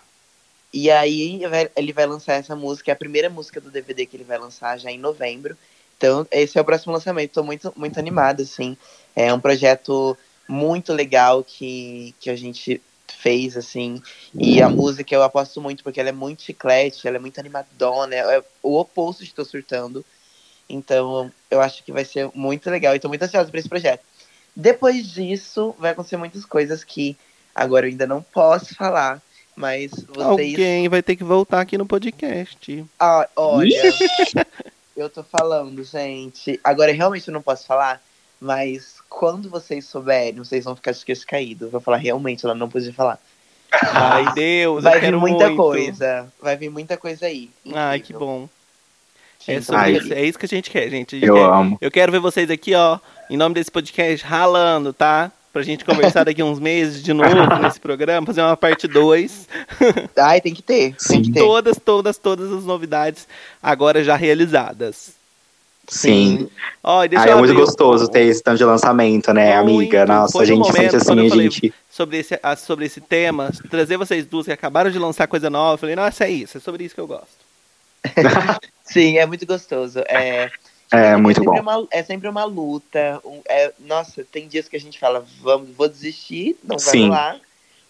E aí ele vai lançar essa música, é a primeira música do DVD que ele vai lançar já em novembro. Então, esse é o próximo lançamento. Estou muito, muito animada, assim. É um projeto muito legal que, que a gente fez, assim. E a música eu aposto muito, porque ela é muito chiclete, ela é muito animadona, é o oposto de Tô Surtando. Então, eu acho que vai ser muito legal. E tô muito ansiosa por esse projeto. Depois disso, vai acontecer muitas coisas que agora eu ainda não posso falar. Mas vocês. Alguém vai ter que voltar aqui no podcast. Ah, olha. eu tô falando, gente. Agora realmente eu não posso falar, mas quando vocês souberem, vocês vão ficar de queixo caído. Vou falar, realmente, ela não podia falar. Ai, Deus, vai vir muita muito. coisa. Vai vir muita coisa aí. Incrível. Ai, que bom. É, isso, é isso que a gente quer, gente. eu quer, amo. Eu quero ver vocês aqui, ó, em nome desse podcast, ralando, tá? Pra gente conversar daqui uns meses de novo nesse programa, fazer uma parte 2. Ai, tem que ter. Tem que ter. Todas, todas, todas as novidades agora já realizadas. Sim. Ó, deixa ah, é muito gostoso ter esse tanto de lançamento, né, muito. amiga? Nossa, a gente momento, sente assim, a gente. Sobre esse, sobre esse tema, trazer vocês duas que acabaram de lançar coisa nova, eu falei, nossa, é isso, é sobre isso que eu gosto. Sim, é muito gostoso. É, é, é muito bom. Uma, é sempre uma luta. Um, é, nossa, tem dias que a gente fala, vamos, vou desistir, não vai Sim. rolar.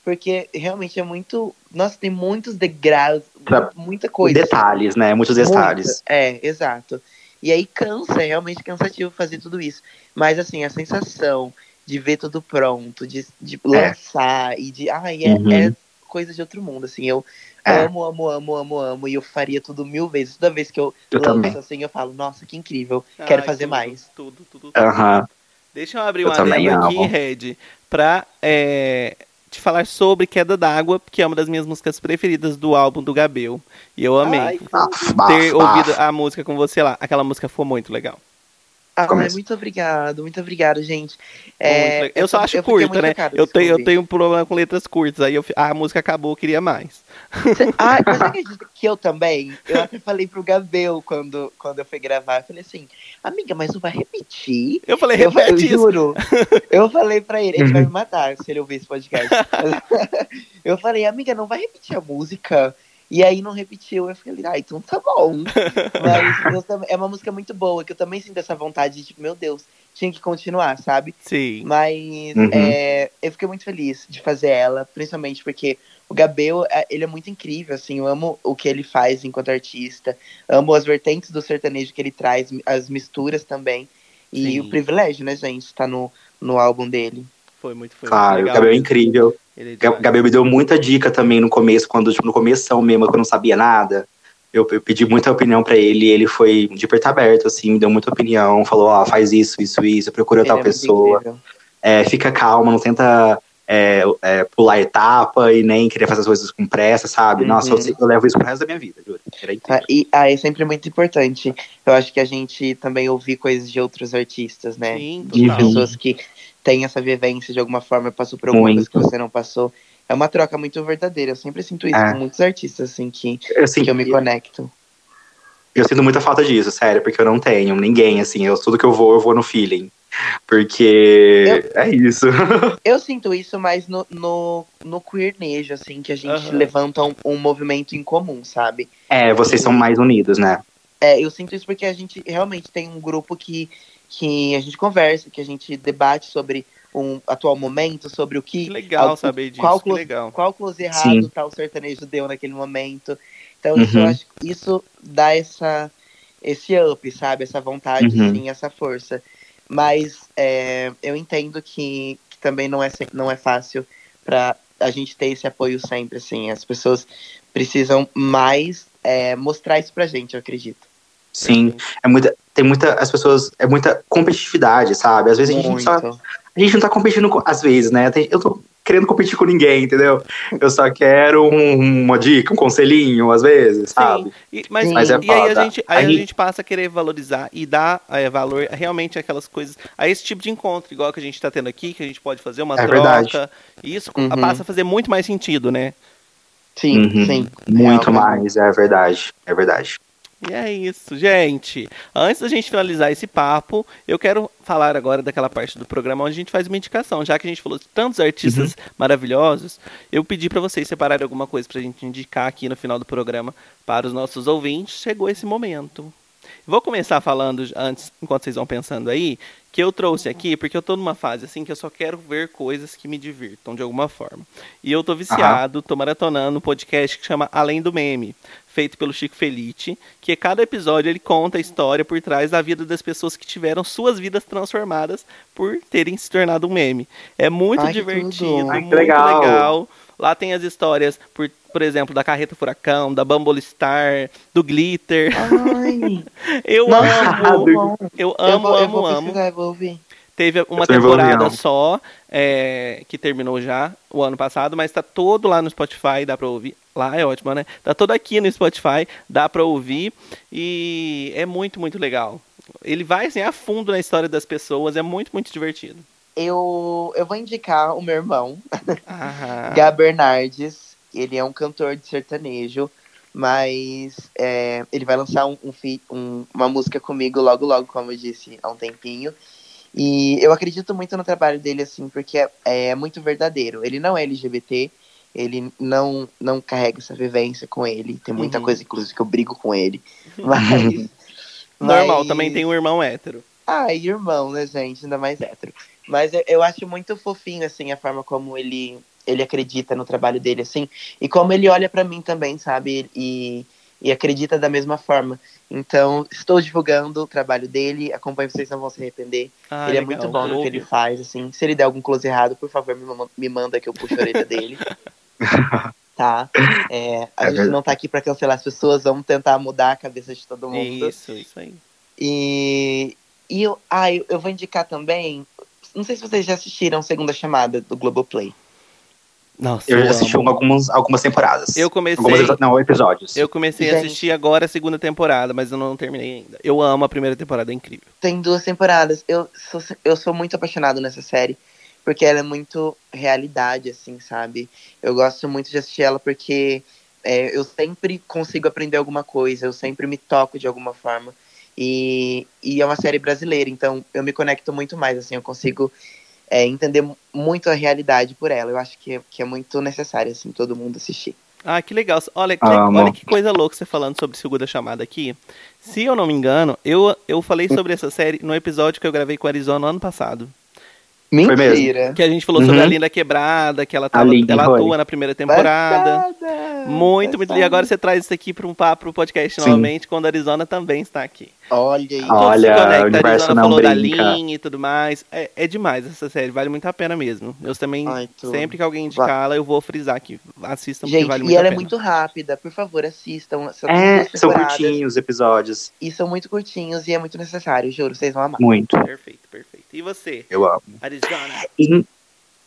Porque realmente é muito. Nossa, tem muitos degraus, pra, muita coisa. Detalhes, né? Muitos detalhes. Muita, é, exato. E aí cansa, é realmente cansativo fazer tudo isso. Mas assim, a sensação de ver tudo pronto, de, de é. lançar e de. Ai, é, uhum. é coisa de outro mundo, assim. Eu é. amo, amo, amo, amo, amo. E eu faria tudo mil vezes. Toda vez que eu, eu lanço também. assim, eu falo, nossa, que incrível. Ai, quero fazer tudo, mais. Tudo, tudo, tudo. Uhum. Deixa eu abrir uma adendo aqui, Red, pra é, te falar sobre Queda d'Água, que é uma das minhas músicas preferidas do álbum do Gabel. E eu amei Ai, ter ouvido a música com você lá. Aquela música foi muito legal. Ah, muito obrigado, muito obrigado, gente. É, eu só acho curta, né? Eu tenho, eu tenho um problema com letras curtas, aí eu, a música acabou, eu queria mais. Cê, ah, mas acredita que eu também? Eu até falei pro Gabel quando, quando eu fui gravar, eu falei assim, amiga, mas não vai repetir? Eu falei, repete eu, eu juro. eu falei pra ele, ele vai me matar se ele ouvir esse podcast. eu falei, amiga, não vai repetir a música? E aí não repetiu. Eu falei, ah, então tá bom. Mas também- é uma música muito boa, que eu também sinto essa vontade de, tipo, meu Deus, tinha que continuar, sabe? Sim. Mas Uhum. é, eu fiquei muito feliz de fazer ela, principalmente porque o Gabel, é, ele é muito incrível, assim, eu amo o que ele faz enquanto artista, amo as vertentes do sertanejo que ele traz, as misturas também, e Sim. o privilégio, né, gente, tá no, no álbum dele. Foi muito, foi Claro, muito o legal. Gabriel é incrível. Ele é demais. Gabriel me deu muita dica também no começo, quando, tipo, no começo mesmo, que eu não sabia nada. Eu, eu pedi muita opinião pra ele, e ele foi de perto aberto, assim, me deu muita opinião, falou, ó, faz isso, isso, isso, procura Ele tal é pessoa, é, fica calma, não tenta é, é, pular etapa e nem querer fazer as coisas com pressa, sabe? Uhum. Nossa, eu, eu levo isso pro resto da minha vida, juro. Incrível. Tá, E ah, é sempre muito importante. Eu acho que a gente também ouvir coisas de outros artistas, né? Sim, de pessoas que têm essa vivência de alguma forma, passou por alguma Muito. coisa que você não passou. É uma troca muito verdadeira. Eu sempre sinto isso É. com muitos artistas, assim, que, Eu, assim, que eu me conecto. eu sinto muita falta disso, sério, porque eu não tenho ninguém, assim, eu, tudo que eu vou, eu vou no feeling. Porque é isso. Eu sinto isso mais no, no, no queernejo, assim, que a gente Aham. levanta um, um movimento em comum, sabe? É, vocês são mais unidos, né? É, eu sinto isso porque a gente realmente tem um grupo que, que a gente conversa, que a gente debate sobre um atual momento, sobre o que. Que legal Al- saber disso, qual que close, legal. Qual close errado Sim. tal sertanejo deu naquele momento. Então, isso, Uhum. eu acho, isso dá essa, esse up, sabe? Essa vontade, Uhum. assim, essa força. Mas é, eu entendo que, que também não é, não é fácil para a gente ter esse apoio sempre, assim. As pessoas precisam mais é, mostrar isso pra gente, eu acredito. Sim, é muita, tem muita, as pessoas, é muita competitividade, sabe? Às vezes a gente, Muito. só, a gente não tá competindo, com, às vezes, né? Eu tô querendo competir com ninguém, entendeu? Eu só quero um- uma dica, um conselhinho, às vezes, sabe? E, mas, Sim. Mas é e aí a gente, aí a Aí- gente passa a querer valorizar e dar é, valor realmente àquelas coisas, a esse tipo de encontro, igual que a gente tá tendo aqui, que a gente pode fazer uma É troca. verdade. E isso Uhum. passa a fazer muito mais sentido, né? Sim, Uhum. sim. Muito Realmente. mais, é verdade, é verdade. E é isso, gente. Antes da gente finalizar esse papo, eu quero falar agora daquela parte do programa onde a gente faz uma indicação. Já que a gente falou de tantos artistas maravilhosos, eu pedi para vocês separarem alguma coisa pra gente indicar aqui no final do programa para os nossos ouvintes. Chegou esse momento. Vou começar falando antes, enquanto vocês vão pensando aí, que eu trouxe aqui, porque eu tô numa fase assim que eu só quero ver coisas que me divirtam de alguma forma. E eu tô viciado, tô maratonando um podcast que chama Além do Meme, feito pelo Chico Felite, que cada episódio ele conta a história por trás da vida das pessoas que tiveram suas vidas transformadas por terem se tornado um meme. É muito Ai, divertido. Ai, muito legal. legal. Lá tem as histórias, por, por exemplo, da Carreta Furacão, da Bumble Star, do Glitter. Ai, Eu nossa, amo, bom. eu Eu amo, vou, eu amo, vou amo. eu vou ouvir. Teve uma temporada só, é, que terminou já o ano passado, mas tá todo lá no Spotify, dá pra ouvir. Lá é ótimo, né? Tá todo aqui no Spotify, dá pra ouvir. E é muito, muito legal. Ele vai assim, a fundo na história das pessoas, é muito, muito divertido. Eu, eu vou indicar o meu irmão, Gá Bernardes. Ele é um cantor de sertanejo, mas é, ele vai lançar um, um um- uma música comigo logo, logo, como eu disse, há um tempinho. E eu acredito muito no trabalho dele, assim, porque é, é muito verdadeiro. Ele não é LGBT, ele não, não carrega essa vivência com ele. Tem muita Uhum. coisa, inclusive, que eu brigo com ele. Mas. normal, mas- também tem um irmão hétero. Ah, irmão, né, gente? Ainda mais hétero. Mas eu, eu acho muito fofinho, assim, a forma como ele, ele acredita no trabalho dele, assim. E como ele olha pra mim também, sabe? E, e acredita da mesma forma. Então, estou divulgando o trabalho dele. Acompanhe vocês, não vão se arrepender. Ah, ele é legal, muito bom no que ele faz, assim. Se ele der algum close errado, por favor, me, me manda que eu puxo a orelha dele. Tá? É, a É gente verdade. não tá aqui pra cancelar as pessoas, vamos tentar mudar a cabeça de todo mundo. Isso, isso aí. E, e eu, ah, eu, eu vou indicar também. Não sei se vocês já assistiram Segunda Chamada do Globoplay. Nossa, Eu já assisti um algumas, algumas temporadas. Eu comecei- Algumas, não, episódios. Eu comecei a Gente. assistir agora a segunda temporada, mas eu não terminei ainda. Eu amo a primeira temporada, é incrível. Tem duas temporadas. Eu sou, eu sou muito apaixonado nessa série. Porque ela é muito realidade, assim, sabe? Eu gosto muito de assistir ela porque é, eu sempre consigo aprender alguma coisa. Eu sempre me toco de alguma forma. E, e é uma série brasileira, então eu me conecto muito mais, assim. Eu consigo é, entender mu- muito a realidade por ela. Eu acho que, é- que é muito necessário, assim, todo mundo assistir. Ah, que legal. Olha, que, olha que coisa louca você falando sobre Segunda Chamada aqui. Se eu não me engano, eu, eu falei sobre essa série no episódio que eu gravei com a Arizona no ano passado. mesmo. Mentira. Que a gente falou sobre Uhum. a Linda Quebrada, que ela, tava, Linda, ela foi. atua na primeira temporada. Passada, Muito, muito. E agora você traz isso aqui para um papo, pro podcast Sim. novamente, quando a Arizona também está aqui. Olha aí. Tudo Olha, se conecta, o a universo não falou da brinca. linha e tudo mais. É, é demais essa série, vale muito a pena mesmo. Eu também, Ai, tudo. sempre que alguém indicá-la, eu vou frisar aqui. Assistam, porque Gente, vale e muito a ela é pena. muito rápida. Por favor, assistam. São É, são curtinhos os episódios. E são muito curtinhos e é muito necessário, juro. Vocês vão amar. Muito. Perfeito, perfeito. E você, Eu amo. Arizona? E-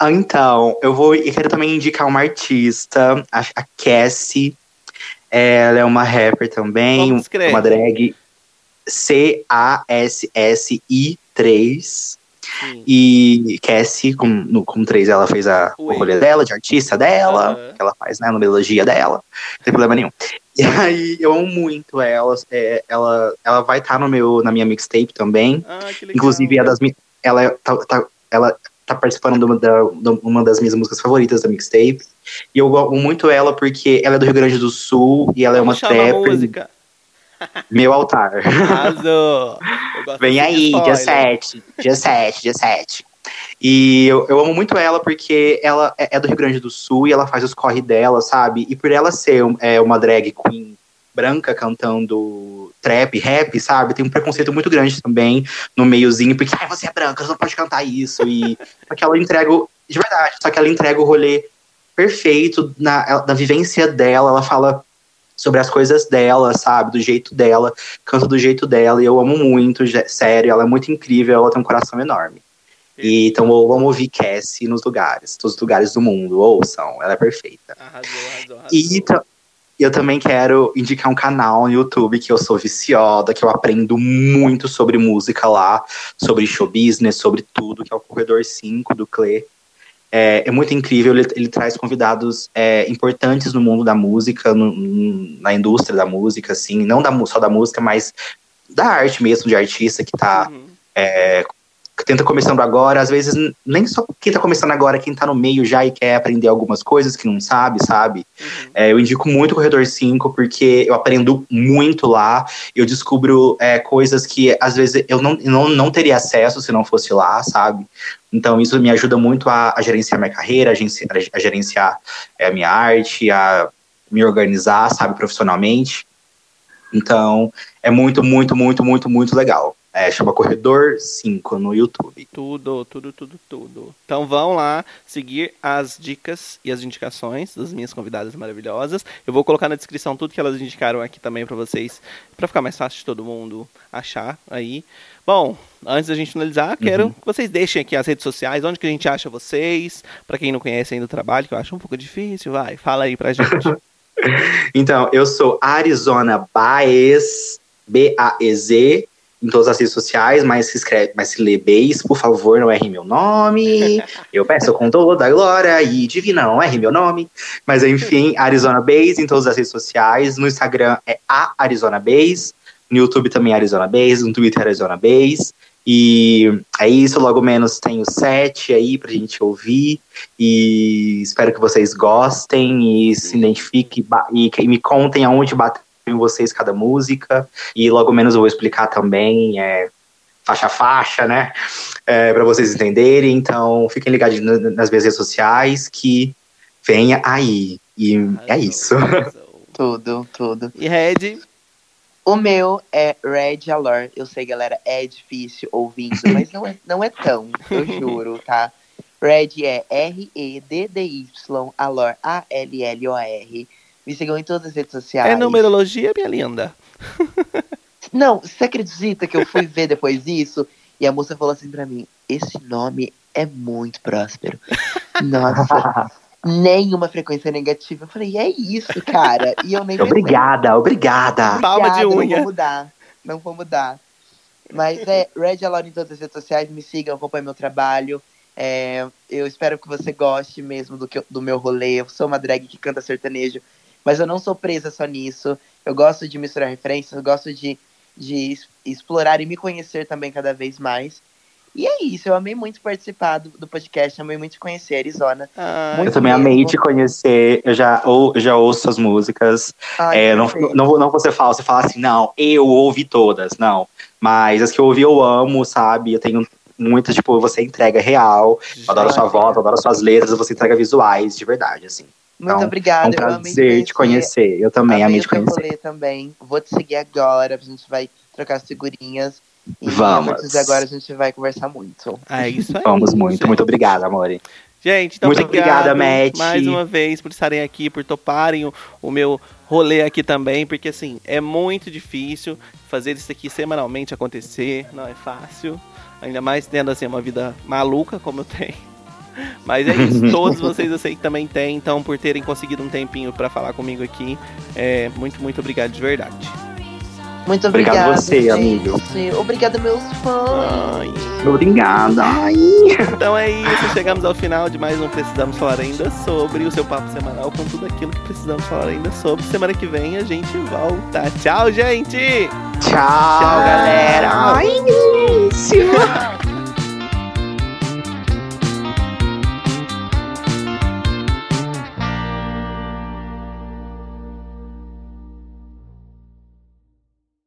ah, então, eu vou. Eu quero também indicar uma artista, a, a Cassie. Ela é uma rapper também, uma drag. C-A-S-S-I-3. Sim. E Cassie, com, no, com três, ela fez a, o rolê dela, de artista dela, Aham. que ela faz, né, no melodia dela, não tem problema nenhum. E aí, eu amo muito ela, é, ela, ela vai estar no meu, na minha mixtape também, Ah, inclusive é das, ela, é- tá, tá- ela tá participando de uma, de uma das minhas músicas favoritas da mixtape, e eu amo muito ela porque ela é do Rio Grande do Sul, e ela é Como uma trapper, música? Meu altar. Arrasou. Vem aí, dia spoiler. 7, dia 7, dia 7. E eu, eu amo muito ela porque ela é é do Rio Grande do Sul e ela faz os corre dela, sabe? E por ela ser é, uma drag queen branca cantando trap, rap, sabe? Tem um preconceito muito grande também no meiozinho, porque você é branca, você não pode cantar isso. E só que ela entrega, de verdade, só que ela entrega o rolê perfeito na, da vivência dela, ela fala sobre as coisas dela, sabe? Do jeito dela, canta do jeito dela, e eu amo muito, sério, ela é muito incrível, ela tem um coração enorme. E, então eu amo ouvir Cassie nos lugares, todos os lugares do mundo, ouçam, ela é perfeita. Arrasou, arrasou, arrasou. E eu também quero indicar um canal no YouTube que eu sou viciada, que eu aprendo muito sobre música lá, sobre show business, sobre tudo, que é o Corredor 5 do Clé. É, é muito incrível, ele, ele traz convidados é, importantes no mundo da música, no- na indústria da música, assim, não da, só da música, mas da arte mesmo, de artista que tá Uhum. Que tenta começando agora, às vezes nem só quem tá começando agora, quem tá no meio já e quer aprender algumas coisas que não sabe, sabe? Uhum. É, eu indico muito o Corredor 5, porque eu aprendo muito lá, eu descubro é, coisas que às vezes eu não, não, não teria acesso se não fosse lá, sabe? Então isso me ajuda muito a, a gerenciar minha carreira, a, gerenciar, a gerenciar é, a minha arte, a me organizar, sabe, profissionalmente. Então, é muito, muito, muito, muito, muito legal. É, chama Corredor 5 no YouTube. Tudo, tudo, tudo, tudo. Então vão lá seguir as dicas e as indicações das minhas convidadas maravilhosas. Eu vou colocar na descrição tudo que elas indicaram aqui também pra vocês, pra ficar mais fácil de todo mundo achar aí. Bom, antes da gente finalizar, quero Uhum. que vocês deixem aqui as redes sociais, onde que a gente acha vocês, Pra quem não conhece ainda o trabalho, que eu acho um pouco difícil, vai, fala aí pra gente. Então, eu sou Arizona Baez, B-A-E-Z, em todas as redes sociais, mas se escreve, mas se lê Baez, por favor, não erre meu nome. Eu peço com toda a glória e divina, não erre meu nome. Mas enfim, Arizona Baez em todas as redes sociais. No Instagram é a Arizona Baez, no YouTube também é Arizona Baez, no Twitter é Arizona Baez. E é isso, logo menos tenho sete aí pra gente ouvir. E espero que vocês gostem e se identifiquem e, e me contem aonde bateu em vocês cada música. E logo menos eu vou explicar também, é, faixa a faixa, né? É, para vocês entenderem. Então fiquem ligados na- nas minhas redes sociais que venha aí. E é isso. arrasou. Tudo, tudo. E Red, O meu é Red Alor. Eu sei, galera, é difícil ouvindo, mas não é, não é tão, eu juro, tá? Red é R-E-D-D-Y, Alor, A-L-L-O-R. Me sigam em todas as redes sociais. é numerologia, minha linda. Não, você acredita que eu fui ver depois disso? E a moça falou assim pra mim: esse nome é muito próspero. Nossa, nenhuma frequência negativa. Eu falei, é isso, cara. E eu nem pensei. obrigada, obrigada. Palma de unha. Não vou mudar. Não vou mudar. Mas é, Red Alone em todas as redes sociais, me sigam, acompanhem meu trabalho. É, eu espero que você goste mesmo do, que do meu rolê. Eu sou uma drag que canta sertanejo, mas eu não sou presa só nisso. Eu gosto de misturar referências, eu gosto de, de explorar e me conhecer também cada vez mais. E é isso, eu amei muito participar do, do podcast, amei muito conhecer a Arizona. Ah, Muito Eu também mesmo. amei te conhecer, eu já, ou, já ouço suas músicas. Ai, É, não, não, vou- não vou ser falso e falar assim, não, eu ouvi todas, não. Mas as que eu ouvi eu amo, sabe? Eu tenho muitas, tipo, você entrega real. Eu adoro sua voz, eu adoro suas letras, você entrega visuais, de verdade, assim. Muito Então, obrigada, É um eu amei prazer te conhecer. Eu também amei o te conhecer. rolê também. Vou te seguir agora, a gente vai trocar as figurinhas. E Vamos. a partir de agora a gente vai conversar muito. É isso aí. Vamos muito, gente. muito obrigado, amor. Gente, então Muito obrigado obrigada, Matt. mais uma vez por estarem aqui, por toparem o, o meu rolê aqui também, porque assim, é muito difícil fazer isso aqui semanalmente acontecer, não é fácil, ainda mais tendo assim uma vida maluca como eu tenho. Mas é isso, todos vocês eu sei que também têm, então por terem conseguido um tempinho pra falar comigo aqui, é, muito, muito obrigado de verdade. Muito Obrigado obrigada. você, gente. amigo. Obrigada, meus fãs. Ai. Obrigada. Ai. Então é isso, chegamos ao final de mais um Precisamos Falar Ainda Sobre, o seu papo semanal com tudo aquilo que precisamos falar ainda sobre. Semana que vem a gente volta. Tchau, gente! Tchau, Tchau, galera. Ai.